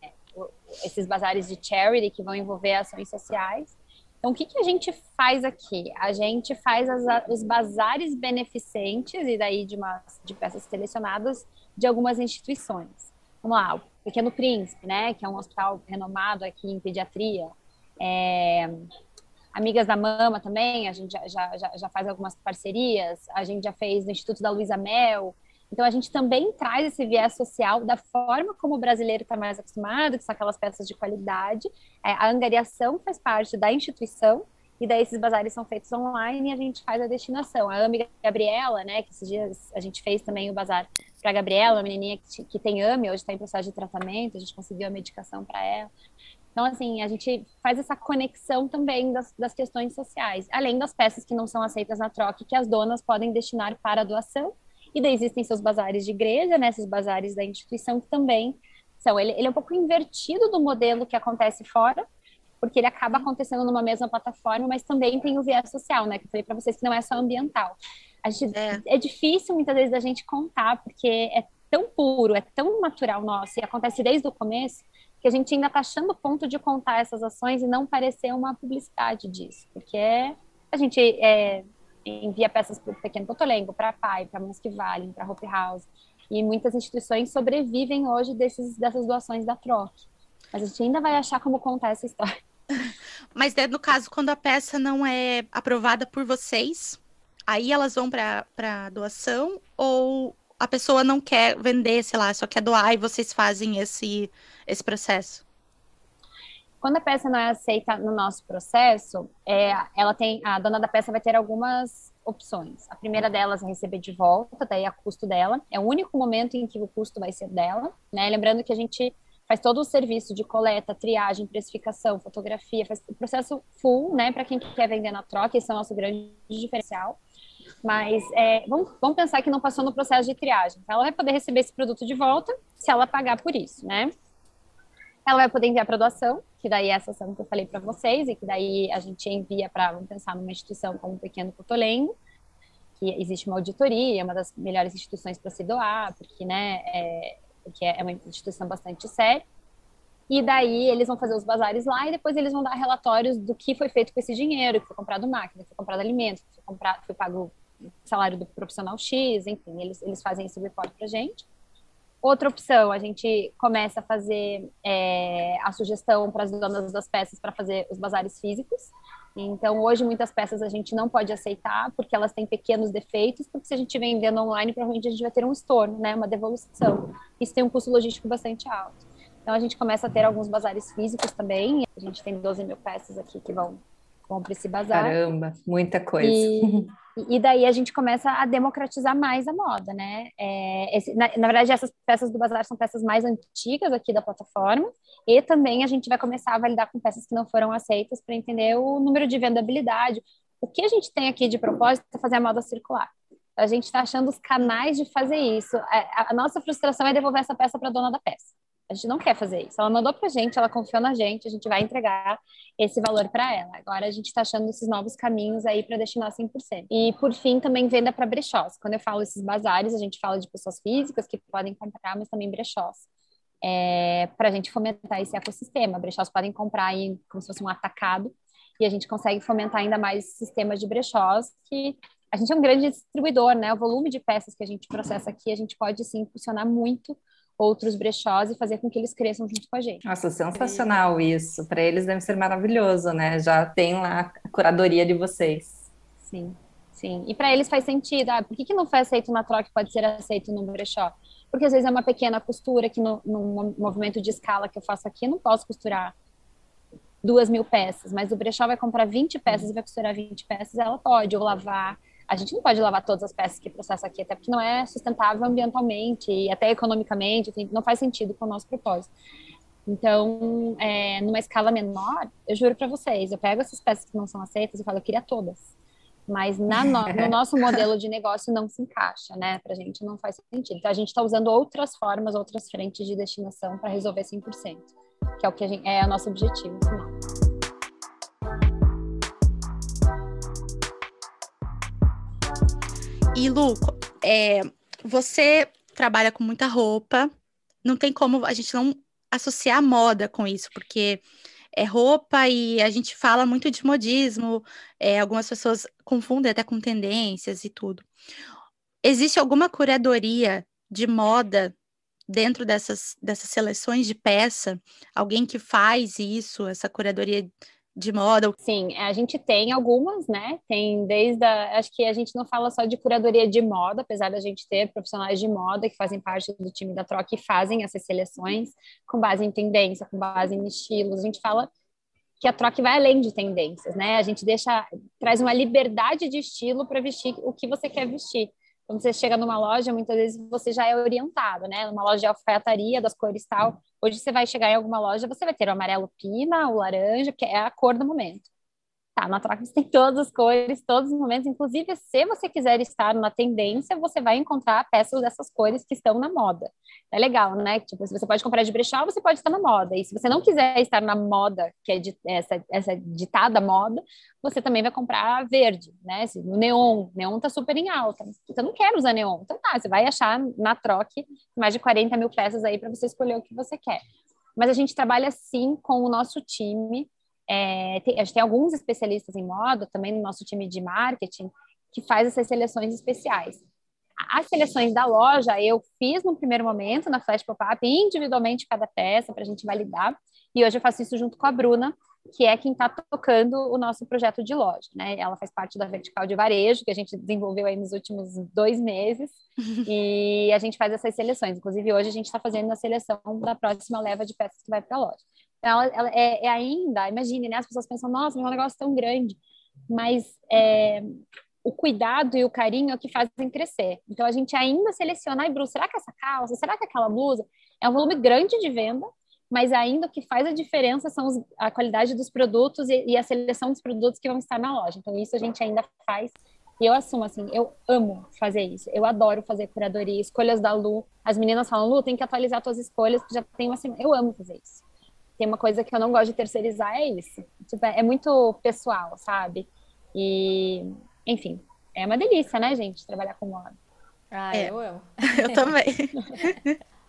esses bazares de charity que vão envolver ações sociais. Então, o que, que a gente faz aqui? A gente faz as, os bazares beneficentes, e daí de, uma, de peças selecionadas de algumas instituições. Vamos lá, Pequeno Príncipe, né, que é um hospital renomado aqui em pediatria. É, Amigas da Mama também, a gente já, já, já faz algumas parcerias, a gente já fez no Instituto da Luísa Mel. Então, a gente também traz esse viés social da forma como o brasileiro está mais acostumado, que são aquelas peças de qualidade. É, a angariação faz parte da instituição, e daí esses bazares são feitos online e a gente faz a destinação. A Amiga Gabriela, né, que esses dias a gente fez também o bazar para a Gabriela, uma menininha que, que tem AME, hoje está em processo de tratamento, a gente conseguiu a medicação para ela. Então, assim, a gente faz essa conexão também das, das, questões sociais, além das peças que não são aceitas na troca, que as donas podem destinar para a doação. E daí existem seus bazares de igreja, né, esses bazares da instituição que também são. Ele, ele é um pouco invertido do modelo que acontece fora, porque ele acaba acontecendo numa mesma plataforma, mas também tem o viés social, né? Que eu falei para vocês que não é só ambiental. A gente, é. é difícil muitas vezes a gente contar, porque é tão puro, é tão natural nosso, e acontece desde o começo, que a gente ainda está achando o ponto de contar essas ações e não parecer uma publicidade disso, porque a gente é, envia peças para o Pequeno Cotolengo, para a PAI, para Mãos que Valem, para Hope House, e muitas instituições sobrevivem hoje desses, dessas doações da troca. Mas a gente ainda vai achar como contar essa história. Mas é no caso, quando a peça não é aprovada por vocês, aí elas vão para doação ou a pessoa não quer vender, sei lá, só quer doar e vocês fazem esse, esse processo? Quando a peça não é aceita no nosso processo, é, ela tem a dona da peça vai ter algumas opções. A primeira delas é receber de volta, daí a custo dela. É o único momento em que o custo vai ser dela, né? Lembrando que a gente faz todo o serviço de coleta, triagem, precificação, fotografia, faz o processo full, né, para quem quer vender na troca, esse é o nosso grande diferencial. Mas é, vamos, vamos, pensar que não passou no processo de triagem. Então, ela vai poder receber esse produto de volta se ela pagar por isso, né? Ela vai poder enviar para doação, que daí é essa ação que eu falei para vocês, e que daí a gente envia para, vamos pensar numa instituição como o Pequeno Cotolengo, que existe uma auditoria, é uma das melhores instituições para se doar, porque, né, é, porque é uma instituição bastante séria. E daí eles vão fazer os bazares lá e depois eles vão dar relatórios do que foi feito com esse dinheiro, que foi comprado máquina, que foi comprado alimento, que foi, comprado, foi pago salário do profissional X, enfim, eles, eles fazem esse report pra gente. Outra opção, a gente começa a fazer é, a sugestão para as donas das peças para fazer os bazares físicos. Então, hoje, muitas peças a gente não pode aceitar porque elas têm pequenos defeitos, porque se a gente vendendo online, provavelmente a gente vai ter um estorno, né, uma devolução. Isso tem um custo logístico bastante alto. Então, a gente começa a ter alguns bazares físicos também. A gente tem 12 mil peças aqui que vão, vão para esse bazar. Caramba, muita coisa. E, e daí a gente começa a democratizar mais a moda, né? É, esse, na, na, verdade, essas peças do bazar são peças mais antigas aqui da plataforma, e também a gente vai começar a validar com peças que não foram aceitas para entender o número de vendabilidade. O que a gente tem aqui de propósito é fazer a moda circular. A gente está achando os canais de fazer isso. A, é, a, a nossa frustração é devolver essa peça para a dona da peça. A gente não quer fazer isso. Ela mandou para a gente, ela confiou na gente, a gente vai entregar esse valor para ela. Agora a gente está achando esses novos caminhos aí para destinar 100%. E por fim, também venda para brechós. Quando eu falo esses bazares, a gente fala de pessoas físicas que podem comprar, mas também brechós. É, para a gente fomentar esse ecossistema. Brechós podem comprar aí como se fosse um atacado e a gente consegue fomentar ainda mais sistemas de brechós que a gente é um grande distribuidor, né? O volume de peças que a gente processa aqui, a gente pode sim impulsionar muito outros brechós e fazer com que eles cresçam junto com a gente. Nossa, sensacional isso. Para eles deve ser maravilhoso, né? Já tem lá a curadoria de vocês. Sim, sim. E para eles faz sentido. Ah, por que, que não foi aceito na troca e pode ser aceito no brechó? Porque às vezes é uma pequena costura que no, no movimento de escala que eu faço aqui, eu não posso costurar duas mil peças, mas o brechó vai comprar 20 peças e vai costurar 20 peças, ela pode, ou lavar a gente não pode lavar todas as peças que processa aqui, até porque não é sustentável ambientalmente e até economicamente, não faz sentido com o nosso propósito. Então, é, numa escala menor, eu juro para vocês, eu pego essas peças que não são aceitas e falo, eu queria todas. Mas no, no nosso modelo de negócio não se encaixa, né? Para a gente não faz sentido. Então, a gente está usando outras formas, outras frentes de destinação para resolver 100%, que é o que gente, é o nosso objetivo final. E Lu, é, você trabalha com muita roupa, não tem como a gente não associar moda com isso, porque é roupa e a gente fala muito de modismo, é, algumas pessoas confundem até com tendências e tudo. Existe alguma curadoria de moda dentro dessas, dessas seleções de peça? Alguém que faz isso, essa curadoria de moda? Sim, a gente tem algumas, né? Tem desde a, acho que a gente não fala só de curadoria de moda, apesar da gente ter profissionais de moda que fazem parte do time da troca e fazem essas seleções com base em tendência, com base em estilos. A gente fala que a troca vai além de tendências, né? A gente deixa traz uma liberdade de estilo para vestir o que você quer vestir. Quando você chega numa loja, muitas vezes você já é orientado, né? Numa loja de alfaiataria, das cores tal. Hoje você vai chegar em alguma loja, você vai ter o amarelo pina, o laranja, que é a cor do momento. Tá, na troca você tem todas as cores, todos os momentos. Inclusive, se você quiser estar na tendência, você vai encontrar peças dessas cores que estão na moda. É legal, né? Tipo, se você pode comprar de brechó, você pode estar na moda. E se você não quiser estar na moda, que é essa, essa ditada moda, você também vai comprar verde, né? O neon. Neon tá super em alta. Você não quer usar neon. Então tá, você vai achar na troca mais de 40 mil peças aí para você escolher o que você quer. Mas a gente trabalha sim com o nosso time é, tem, a gente tem alguns especialistas em moda, também no nosso time de marketing, que faz essas seleções especiais. As seleções da loja eu fiz no primeiro momento, na Flash Pop-Up, individualmente cada peça, para a gente validar. E hoje eu faço isso junto com a Bruna, que é quem está tocando o nosso projeto de loja. Né? Ela faz parte da vertical de varejo, que a gente desenvolveu aí nos últimos dois meses, e a gente faz essas seleções. Inclusive, hoje a gente está fazendo a seleção da próxima leva de peças que vai para a loja. Ela, ela é, é, ainda, imagine, né? As pessoas pensam, nossa, negócio é tão grande. Mas é, o cuidado e o carinho é o que fazem crescer. Então a gente ainda seleciona, ai, Bruce, será que essa calça, será que aquela blusa? É um volume grande de venda, mas ainda o que faz a diferença são os, a qualidade dos produtos e, e, a seleção dos produtos que vão estar na loja. Então isso a gente ainda faz. E eu assumo assim, eu amo fazer isso. Eu adoro fazer curadoria, escolhas da Lu. As meninas falam, Lu, tem que atualizar suas escolhas, porque já tem uma semana. Eu amo fazer isso tem uma coisa que eu não gosto de terceirizar, é isso. Tipo, é muito pessoal, sabe? E, enfim, é uma delícia, né, gente, trabalhar com moda. Ah, é. eu amo. eu também.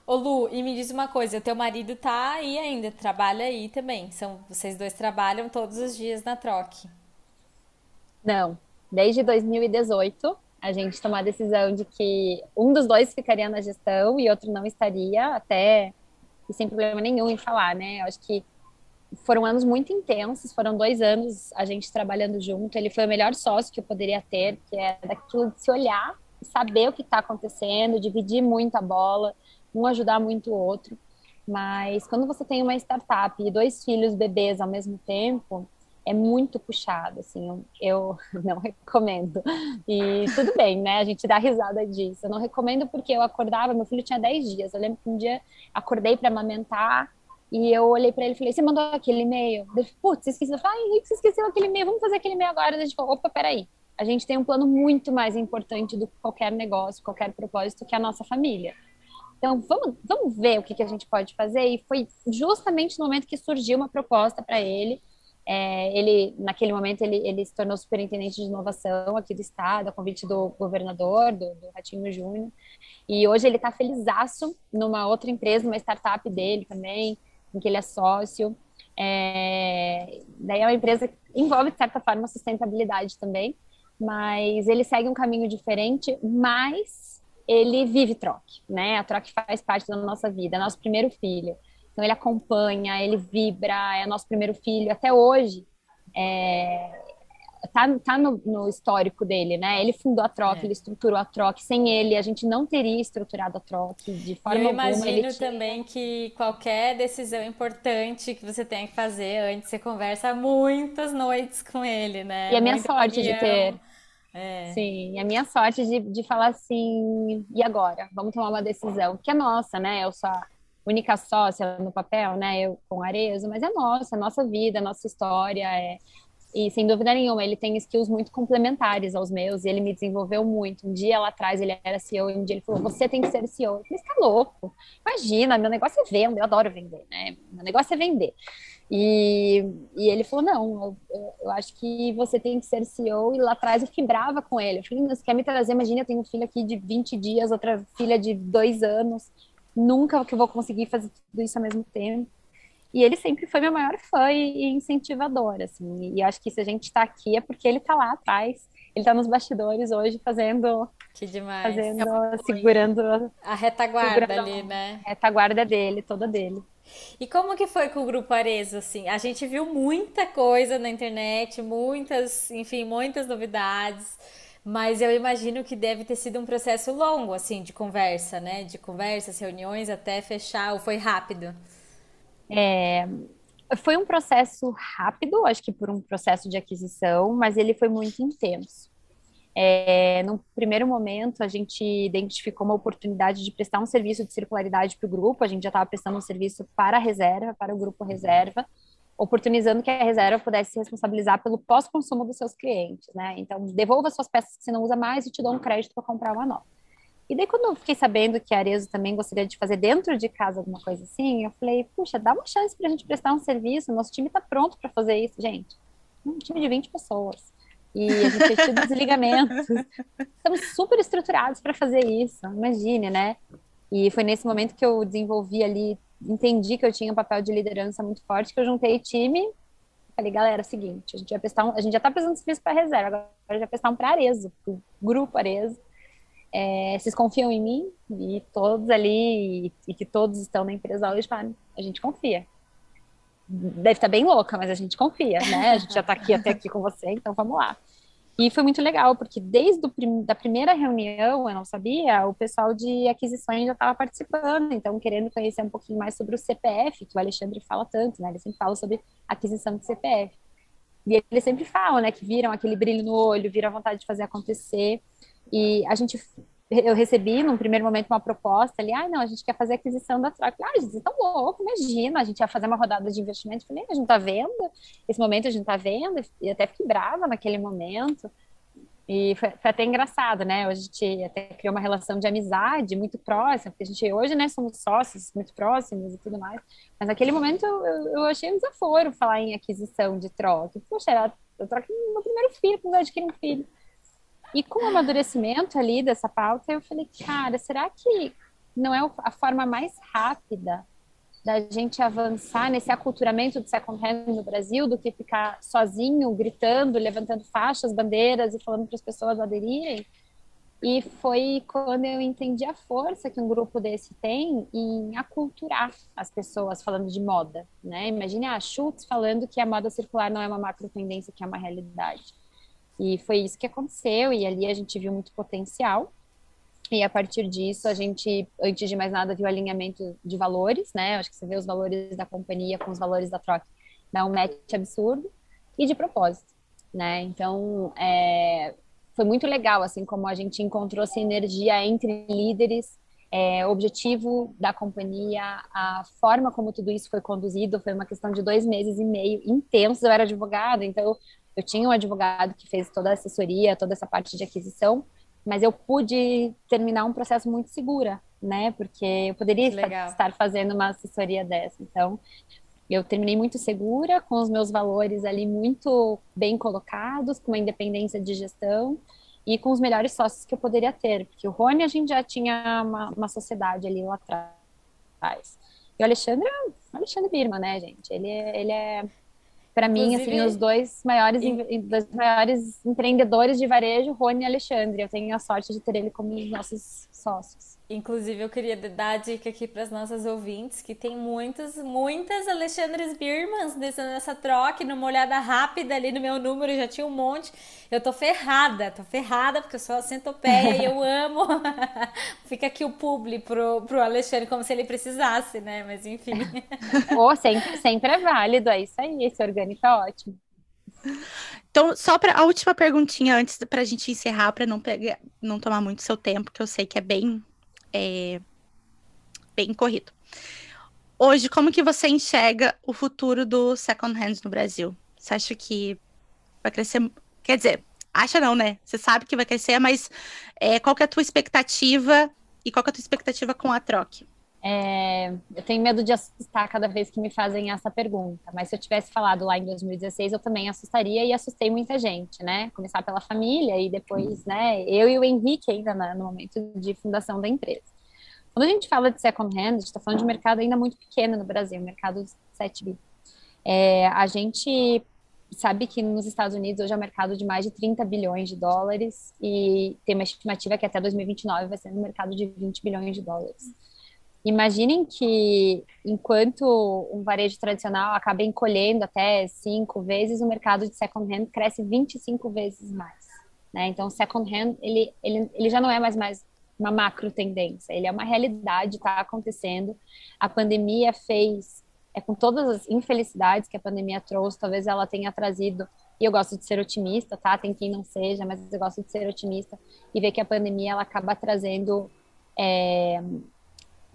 Ô Lu, e me diz uma coisa, teu marido tá aí ainda, trabalha aí também. São, vocês dois trabalham todos os dias na troque. Não, desde 2018 a gente tomou a decisão de que um dos dois ficaria na gestão e outro não estaria, até e sem problema nenhum em falar, né? Eu acho que foram anos muito intensos, foram dois anos a gente trabalhando junto. Ele foi o melhor sócio que eu poderia ter, que é daquilo de se olhar, saber o que está acontecendo, dividir muito a bola, um ajudar muito o outro. Mas quando você tem uma startup e dois filhos bebês ao mesmo tempo, é muito puxado, assim, eu não recomendo. E tudo bem, né? A gente dá risada disso. Eu não recomendo porque eu acordava, meu filho tinha 10 dias. Eu lembro que um dia acordei para amamentar e eu olhei para ele e falei: Você mandou aquele e-mail? Ele Putz, esqueci. Eu falei: Ai, você esqueceu aquele e-mail, vamos fazer aquele e-mail agora. A gente falou: Opa, peraí. A gente tem um plano muito mais importante do que qualquer negócio, qualquer propósito, que a nossa família. Então, vamos, vamos ver o que, que a gente pode fazer. E foi justamente no momento que surgiu uma proposta para ele. É, ele, naquele momento, ele, ele se tornou superintendente de inovação aqui do estado, a convite do governador, do, do Ratinho Júnior. E hoje ele está felizaço numa outra empresa, numa startup dele também, em que ele é sócio. É, daí é uma empresa que envolve, de certa forma, sustentabilidade também, mas ele segue um caminho diferente, mas ele vive troque, né? A troque faz parte da nossa vida, é nosso primeiro filho. Então ele acompanha, ele vibra, é nosso primeiro filho. Até hoje, é, tá, tá no, no, histórico dele, né? Ele fundou a troca, é. ele estruturou a troca. Sem ele, a gente não teria estruturado a troca de forma Eu alguma. Eu imagino também que qualquer decisão importante que você tenha que fazer antes, você conversa muitas noites com ele, né? E a minha Muita sorte de ter é. Sim, e a minha sorte de, de falar assim, e agora? Vamos tomar uma decisão, que é nossa, né? Eu sou a única sócia no papel, né? Eu com Arezo, mas é nossa, é nossa vida, é nossa história, é... E sem dúvida nenhuma, ele tem skills muito complementares aos meus, e ele me desenvolveu muito. Um dia lá atrás ele era CEO, e um dia ele falou: Você tem que ser CEO. Eu falei: Você tá louco? Imagina, meu negócio é vender, eu adoro vender, né? Meu negócio é vender. E, e ele falou: Não, eu, eu, acho que você tem que ser CEO. E lá atrás eu fiquei brava com ele. Eu falei: Você quer me trazer? Imagina, eu tenho um filho aqui de 20 dias, outra filha de dois anos. Nunca que eu vou conseguir fazer tudo isso ao mesmo tempo. E ele sempre foi meu maior fã e, incentivador, assim. E acho que se a gente está aqui é porque ele está lá atrás. Ele está nos bastidores hoje fazendo. Que demais. Fazendo, é segurando. A retaguarda segurando ali, né? A retaguarda dele, toda dele. E como que foi com o Grupo Arezo, assim? A gente viu muita coisa na internet, muitas, enfim, muitas novidades, mas eu imagino que deve ter sido um processo longo, assim, de conversa, né? De conversas, reuniões, até fechar, ou foi rápido? É, foi um processo rápido, acho que por um processo de aquisição, mas ele foi muito intenso. É, no primeiro momento, a gente identificou uma oportunidade de prestar um serviço de circularidade para o grupo. A gente já estava prestando um serviço para a reserva, para o grupo reserva, oportunizando que a reserva pudesse se responsabilizar pelo pós-consumo dos seus clientes, né? Então, devolva suas peças que você não usa mais e te dou um crédito para comprar uma nova. E daí, quando eu fiquei sabendo que a Arezo também gostaria de fazer dentro de casa alguma coisa assim, eu falei, puxa, dá uma chance para a gente prestar um serviço, nosso time está pronto para fazer isso. Gente, um time de 20 pessoas e a gente fez tudo desligamentos. Estamos super estruturados para fazer isso, imagine, né? E foi nesse momento que eu desenvolvi ali, entendi que eu tinha um papel de liderança muito forte, que eu juntei time. Falei, galera, é seguinte, a gente, vai prestar um, a gente já está prestando serviço para reserva, agora a gente vai prestar um para Arezo, para o grupo Arezo. É, vocês confiam em mim? E todos ali, e, e que todos estão na empresa hoje, falam, a gente confia deve estar bem louca, mas a gente confia, né? A gente já está aqui até aqui com você, então vamos lá. E foi muito legal, porque desde a prim da primeira reunião, eu não sabia, o pessoal de aquisições já estava participando, então querendo conhecer um pouquinho mais sobre o CPF, que o Alexandre fala tanto, né? Ele sempre fala sobre aquisição de CPF. E eles sempre falam, né, que viram aquele brilho no olho, viram a vontade de fazer acontecer. E a gente eu recebi num primeiro momento uma proposta ali, ah, não, a gente quer fazer aquisição da troca. Ah, gente, estão louco, imagina, a gente ia fazer uma rodada de investimento. Falei, a gente tá vendo, esse momento a gente tá vendo, e até fiquei brava naquele momento. E foi, foi, até engraçado, né? Hoje a gente até criou uma relação de amizade muito próxima, porque a gente hoje, né, somos sócios muito próximos e tudo mais. Mas naquele momento eu, eu achei um desaforo falar em aquisição de troca. Poxa, era, eu troco meu primeiro filho, quando eu adquiri um filho. E com o amadurecimento ali dessa pauta, eu falei, cara, será que não é a forma mais rápida da gente avançar nesse aculturamento do second hand no Brasil do que ficar sozinho, gritando, levantando faixas, bandeiras e falando para as pessoas aderirem? E foi quando eu entendi a força que um grupo desse tem em aculturar as pessoas falando de moda, né? Imagine a Schultz falando que a moda circular não é uma macro tendência, que é uma realidade. E foi isso que aconteceu, e ali a gente viu muito potencial. E a partir disso, a gente, antes de mais nada, viu alinhamento de valores, né? Acho que você vê os valores da companhia com os valores da troca, dá um match absurdo, e de propósito, né? Então, é, foi muito legal, assim, como a gente encontrou essa energia entre líderes, é, objetivo da companhia, a forma como tudo isso foi conduzido, foi uma questão de dois meses e meio intensos. Eu era advogada, então eu tinha um advogado que fez toda a assessoria, toda essa parte de aquisição, mas eu pude terminar um processo muito segura, né? Porque eu poderia estar fazendo uma assessoria dessa. Então, eu terminei muito segura, com os meus valores ali muito bem colocados, com uma independência de gestão e com os melhores sócios que eu poderia ter, porque o Rony a gente já tinha uma, uma sociedade ali lá atrás. E o Alexandre, é o Alexandre Birman, né, gente? Ele, é, ele é, para mim, assim, os dois maiores, e... dois maiores empreendedores de varejo, Rony e Alexandre. Eu tenho a sorte de ter ele como nossos sócios. Inclusive, eu queria dar a dica aqui para as nossas ouvintes, que tem muitas, muitas Alexandres Birmans nessa, nessa troca, numa olhada rápida ali no meu número, já tinha um monte. Eu tô ferrada, tô ferrada, porque eu sou a centopeia e eu amo. Fica aqui o publi pro, pro Alexandre, como se ele precisasse, né? Mas enfim. oh, sempre, sempre é válido, é isso aí, esse orgânico é ótimo. Então, só para a última perguntinha antes para a gente encerrar, para não pegar, não tomar muito seu tempo, que eu sei que é bem é, bem corrido. Hoje, como que você enxerga o futuro do second hand no Brasil? Você acha que vai crescer? Quer dizer, acha não, né? Você sabe que vai crescer, mas é, qual que é a tua expectativa e qual que é a tua expectativa com a troque? É, eu tenho medo de assustar cada vez que me fazem essa pergunta, mas se eu tivesse falado lá em 2016, eu também assustaria e assustei muita gente, né? Começar pela família e depois, né, eu e o Henrique ainda no momento de fundação da empresa. Quando a gente fala de second hand, a gente está falando de mercado ainda muito pequeno no Brasil, mercado de 7 bi. É, a gente sabe que nos Estados Unidos hoje é um mercado de mais de 30 bilhões de dólares e tem uma estimativa que até 2029 vai ser um mercado de 20 bilhões de dólares. Imaginem que enquanto um varejo tradicional acaba encolhendo até cinco vezes, o mercado de second hand cresce 25 vezes mais. Né? Então, second hand ele, ele, ele já não é mais, mais uma macro tendência, ele é uma realidade, está acontecendo. A pandemia fez, é com todas as infelicidades que a pandemia trouxe, talvez ela tenha trazido e eu gosto de ser otimista, tá? Tem quem não seja, mas eu gosto de ser otimista e ver que a pandemia ela acaba trazendo é,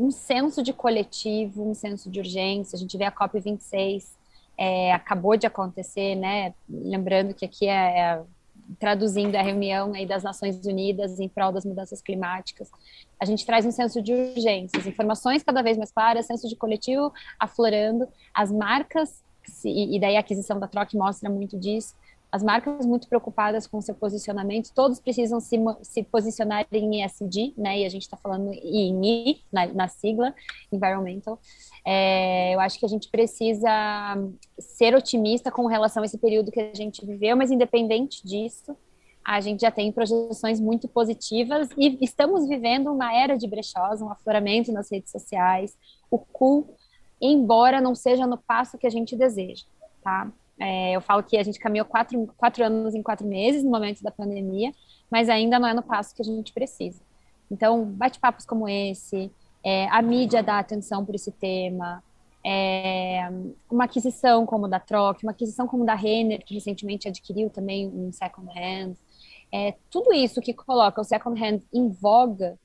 um senso de coletivo, um senso de urgência. A gente vê a COP26, é, acabou de acontecer, né? Lembrando que aqui é, é traduzindo a reunião aí das Nações Unidas em prol das mudanças climáticas. A gente traz um senso de urgência, informações cada vez mais claras, senso de coletivo aflorando, as marcas, e daí a aquisição da troca mostra muito disso, as marcas muito preocupadas com seu posicionamento, todos precisam se, se posicionar em ESG, né? E a gente está falando em I, na, na sigla, Environmental. É, eu acho que a gente precisa ser otimista com relação a esse período que a gente viveu, mas independente disso, a gente já tem projeções muito positivas e estamos vivendo uma era de brechós, um afloramento nas redes sociais, o cool, embora não seja no passo que a gente deseja, tá? É, eu falo que a gente caminhou quatro, quatro anos em quatro meses no momento da pandemia, mas ainda não é no passo que a gente precisa. Então, bate-papos como esse, é, a mídia dá atenção por esse tema, é, uma aquisição como da Troc, uma aquisição como da Renner, que recentemente adquiriu também um second hand, é, tudo isso que coloca o second hand em voga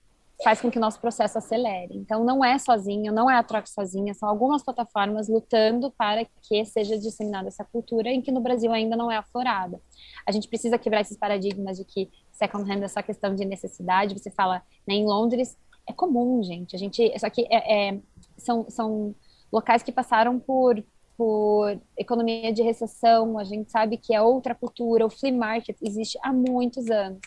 faz com que o nosso processo acelere. Então, não é sozinho, não é a troca sozinha, são algumas plataformas lutando para que seja disseminada essa cultura em que no Brasil ainda não é aflorada. A gente precisa quebrar esses paradigmas de que second hand é só questão de necessidade. Você fala, né, em Londres, é comum, gente. A gente, só que é, é, são, são locais que passaram por por economia de recessão, a gente sabe que é outra cultura, o flea market existe há muitos anos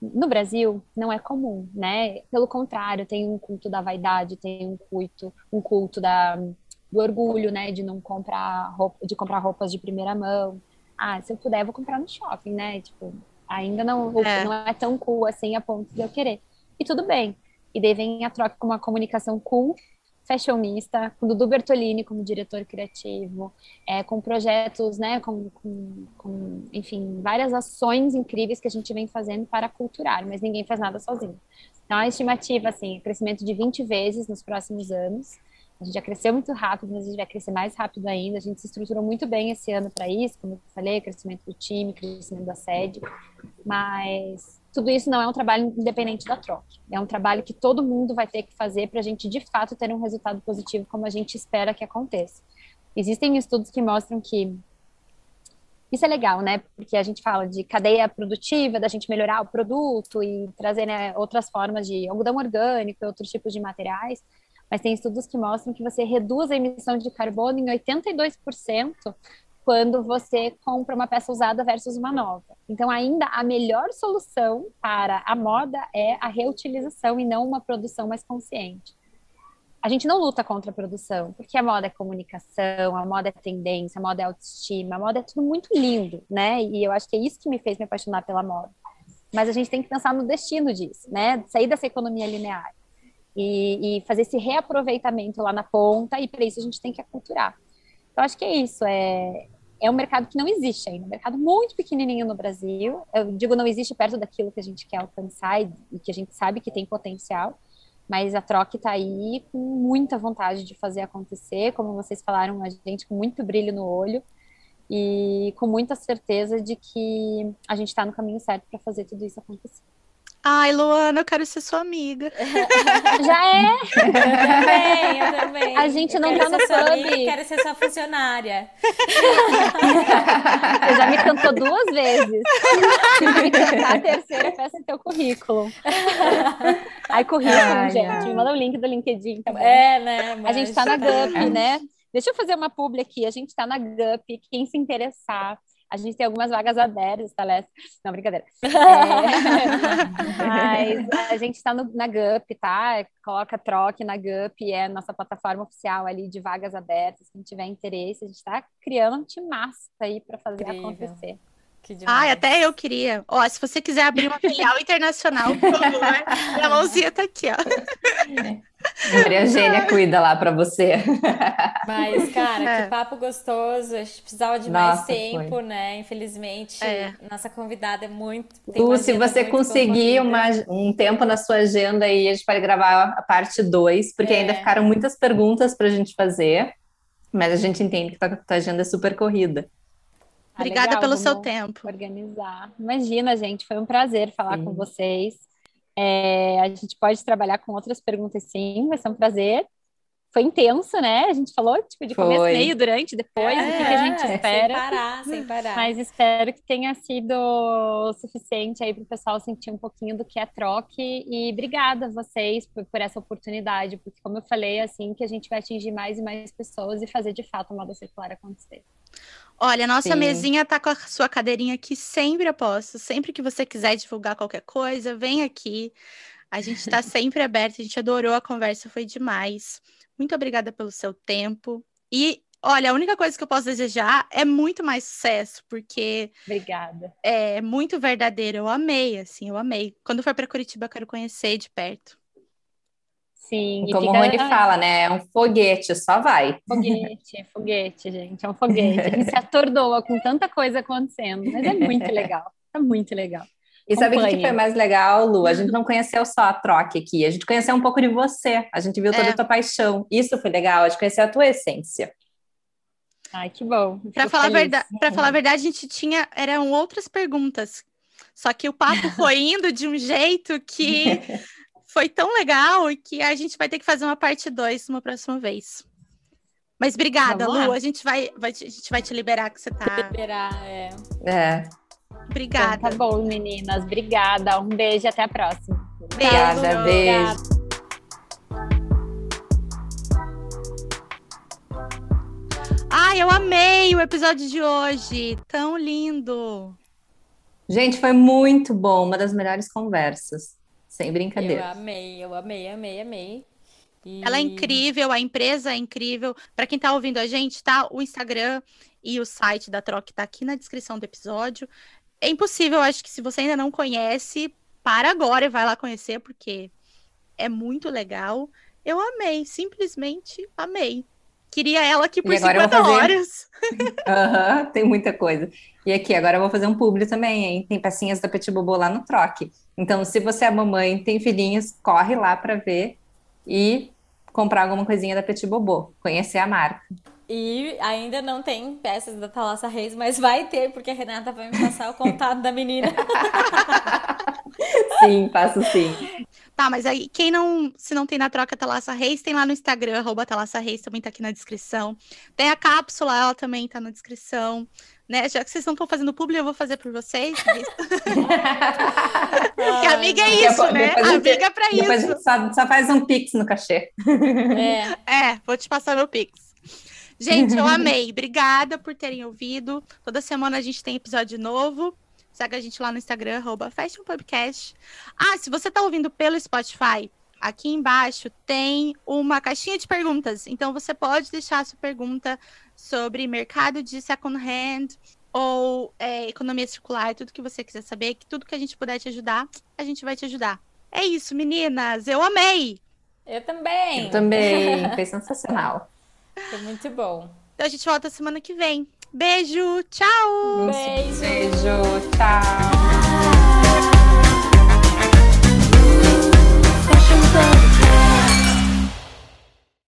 no Brasil não é comum, né? Pelo contrário, tem um culto da vaidade, tem um culto, um culto da, do orgulho, né? De não comprar roupa, de comprar roupas de primeira mão. Ah, se eu puder, eu vou comprar no shopping, né? Tipo, Ainda não é. não é tão cool assim a ponto de eu querer. E tudo bem. E daí vem a troca com uma comunicação cool, fashionista, com Dudu Bertolini como diretor criativo, é, com projetos, né, com, com, com, enfim, várias ações incríveis que a gente vem fazendo para culturar, mas ninguém faz nada sozinho. Então, a estimativa, assim, crescimento de 20 vezes nos próximos anos. A gente já cresceu muito rápido, mas a gente vai crescer mais rápido ainda. A gente se estruturou muito bem esse ano para isso, como eu falei, crescimento do time, crescimento da sede. Mas tudo isso não é um trabalho independente da troca. É um trabalho que todo mundo vai ter que fazer para a gente, de fato, ter um resultado positivo como a gente espera que aconteça. Existem estudos que mostram que isso é legal, né? Porque a gente fala de cadeia produtiva, da gente melhorar o produto e trazer né, outras formas de algodão orgânico e outros tipos de materiais. Mas tem estudos que mostram que você reduz a emissão de carbono em 82% quando você compra uma peça usada versus uma nova. Então, ainda a melhor solução para a moda é a reutilização e não uma produção mais consciente a gente não luta contra a produção, porque a moda é comunicação, a moda é tendência, a moda é autoestima, a moda é tudo muito lindo, né? E eu acho que é isso que me fez me apaixonar pela moda. Mas a gente tem que pensar no destino disso, né? Sair dessa economia linear e, e fazer esse reaproveitamento lá na ponta, e para isso a gente tem que aculturar. Então, acho que é isso, é, é um mercado que não existe ainda, um mercado muito pequenininho no Brasil. Eu digo não existe perto daquilo que a gente quer alcançar e, e que a gente sabe que tem potencial mas a troca está aí com muita vontade de fazer acontecer, como vocês falaram, a gente com muito brilho no olho e com muita certeza de que a gente está no caminho certo para fazer tudo isso acontecer. Ai, Luana, eu quero ser sua amiga. Já é? Eu também, eu também. A gente eu não tá no pub. Amiga, quero ser sua funcionária. Você já me cantou duas vezes. Se me cantar a terceira, peça teu currículo. Ai, currículo, ai, gente. Ai. Me manda o link do LinkedIn também. É, né? A gente tá na GUP, né? Deixa eu fazer uma publi aqui. A gente tá na GUP. Quem se interessar a gente tem algumas vagas abertas, tá, Léo? Não, brincadeira. É, mas a gente está na GUP, tá? Coloca troque na GUP, é a nossa plataforma oficial ali de vagas abertas. Quem tiver interesse, a gente está criando um massa aí para fazer Incrível. acontecer. Ai, até eu queria. Ó, se você quiser abrir uma filial internacional, por favor, a mãozinha tá aqui, ó. Maria Eugênia cuida lá para você. Mas, cara, é. que papo gostoso. A gente precisava de Nossa, mais tempo, foi. né? Infelizmente, é. nossa convidada é muito. Lu, se você conseguir uma, um tempo na sua agenda aí, a gente pode gravar a parte 2, porque é. ainda ficaram muitas perguntas para a gente fazer. Mas a gente entende que a tua agenda é super corrida. Ah, Obrigada legal, pelo seu tempo. Organizar. Imagina, gente, foi um prazer falar sim. com vocês. É, a gente pode trabalhar com outras perguntas, sim, vai ser um prazer. Foi intenso, né? A gente falou tipo, de começo, meio, durante, depois, é, o que, que, a gente espera. Sem parar, sem parar. Mas espero que tenha sido o suficiente aí para o pessoal sentir um pouquinho do que é troque. E obrigada a vocês por, por, essa oportunidade, porque, como eu falei, é assim que a gente vai atingir mais e mais pessoas e fazer de fato a moda circular acontecer. Olha, a nossa Sim. mesinha tá com a sua cadeirinha aqui sempre a posto. Sempre que você quiser divulgar qualquer coisa, vem aqui. A gente está sempre aberto, a gente adorou a conversa, foi demais. Muito obrigada pelo seu tempo. E olha, a única coisa que eu posso desejar é muito mais sucesso, porque Obrigada. É muito verdadeiro. Eu amei, assim, eu amei. Quando for para Curitiba, eu quero conhecer de perto. Sim. E como fica... o Rony fala, né? É um foguete, só vai. Foguete, foguete, gente. É um foguete. A gente se atordoa com tanta coisa acontecendo, mas é muito legal. É muito legal. E sabe o que foi mais legal, Lu? A gente não conheceu só a troca aqui, a gente conheceu um pouco de você, a gente viu toda é. a tua paixão. Isso foi legal, a gente conheceu a tua essência. Ai, que bom. Para falar, verdade, falar a verdade, a gente tinha. Eram outras perguntas. Só que o papo foi indo de um jeito que foi tão legal que a gente vai ter que fazer uma parte 2 uma próxima vez. Mas obrigada, Lu. A gente vai, vai, a gente vai te liberar que você tá. Liberar, é. É. Obrigada. Então, tá bom, meninas. Obrigada. Um beijo até a próxima. Obrigada, beijo. beijo. Ai, eu amei o episódio de hoje. Tão lindo. Gente, foi muito bom. Uma das melhores conversas. Sem brincadeira. Eu amei, eu amei, amei, amei. E... Ela é incrível, a empresa é incrível. Para quem está ouvindo a gente, tá o Instagram e o site da Troc tá aqui na descrição do episódio. é impossível, acho que se você ainda não conhece, para agora e vai lá conhecer, porque é muito legal. Eu amei, simplesmente amei. Queria ela aqui por 50 fazer... horas. uhum, tem muita coisa. E aqui, agora eu vou fazer um publi também, hein? Tem pecinhas da Petit Bobo lá no troque. Então, se você é mamãe, tem filhinhos, corre lá para ver e comprar alguma coisinha da Petit Bobo, conhecer a marca. E ainda não tem peças da Thalassa Reis, mas vai ter, porque a Renata vai me passar o contato da menina. sim, passo sim. Tá, mas aí quem não, se não tem na troca Thalassa Reis, tem lá no Instagram, arroba Thalassa Reis, também tá aqui na descrição. Tem a cápsula, ela também tá na descrição. Né? Já que vocês não estão fazendo público, eu vou fazer por vocês. Porque amiga é isso, depois, né? Depois amiga é pra isso. Depois a gente só, só faz um pix no cachê. É. é, vou te passar meu pix. Gente, eu amei. Obrigada por terem ouvido. Toda semana a gente tem episódio novo. Segue a gente lá no Instagram, arroba Fashion Podcast. Ah, se você está ouvindo pelo Spotify, aqui embaixo tem uma caixinha de perguntas. Então você pode deixar a sua pergunta sobre mercado de second hand ou é, economia circular, tudo que você quiser saber, que tudo que a gente puder te ajudar, a gente vai te ajudar. É isso, meninas. Eu amei. Eu também. Eu também. Foi sensacional. Foi muito bom. Então a gente volta semana que vem. Beijo, tchau! Beijo! Beijo, tchau!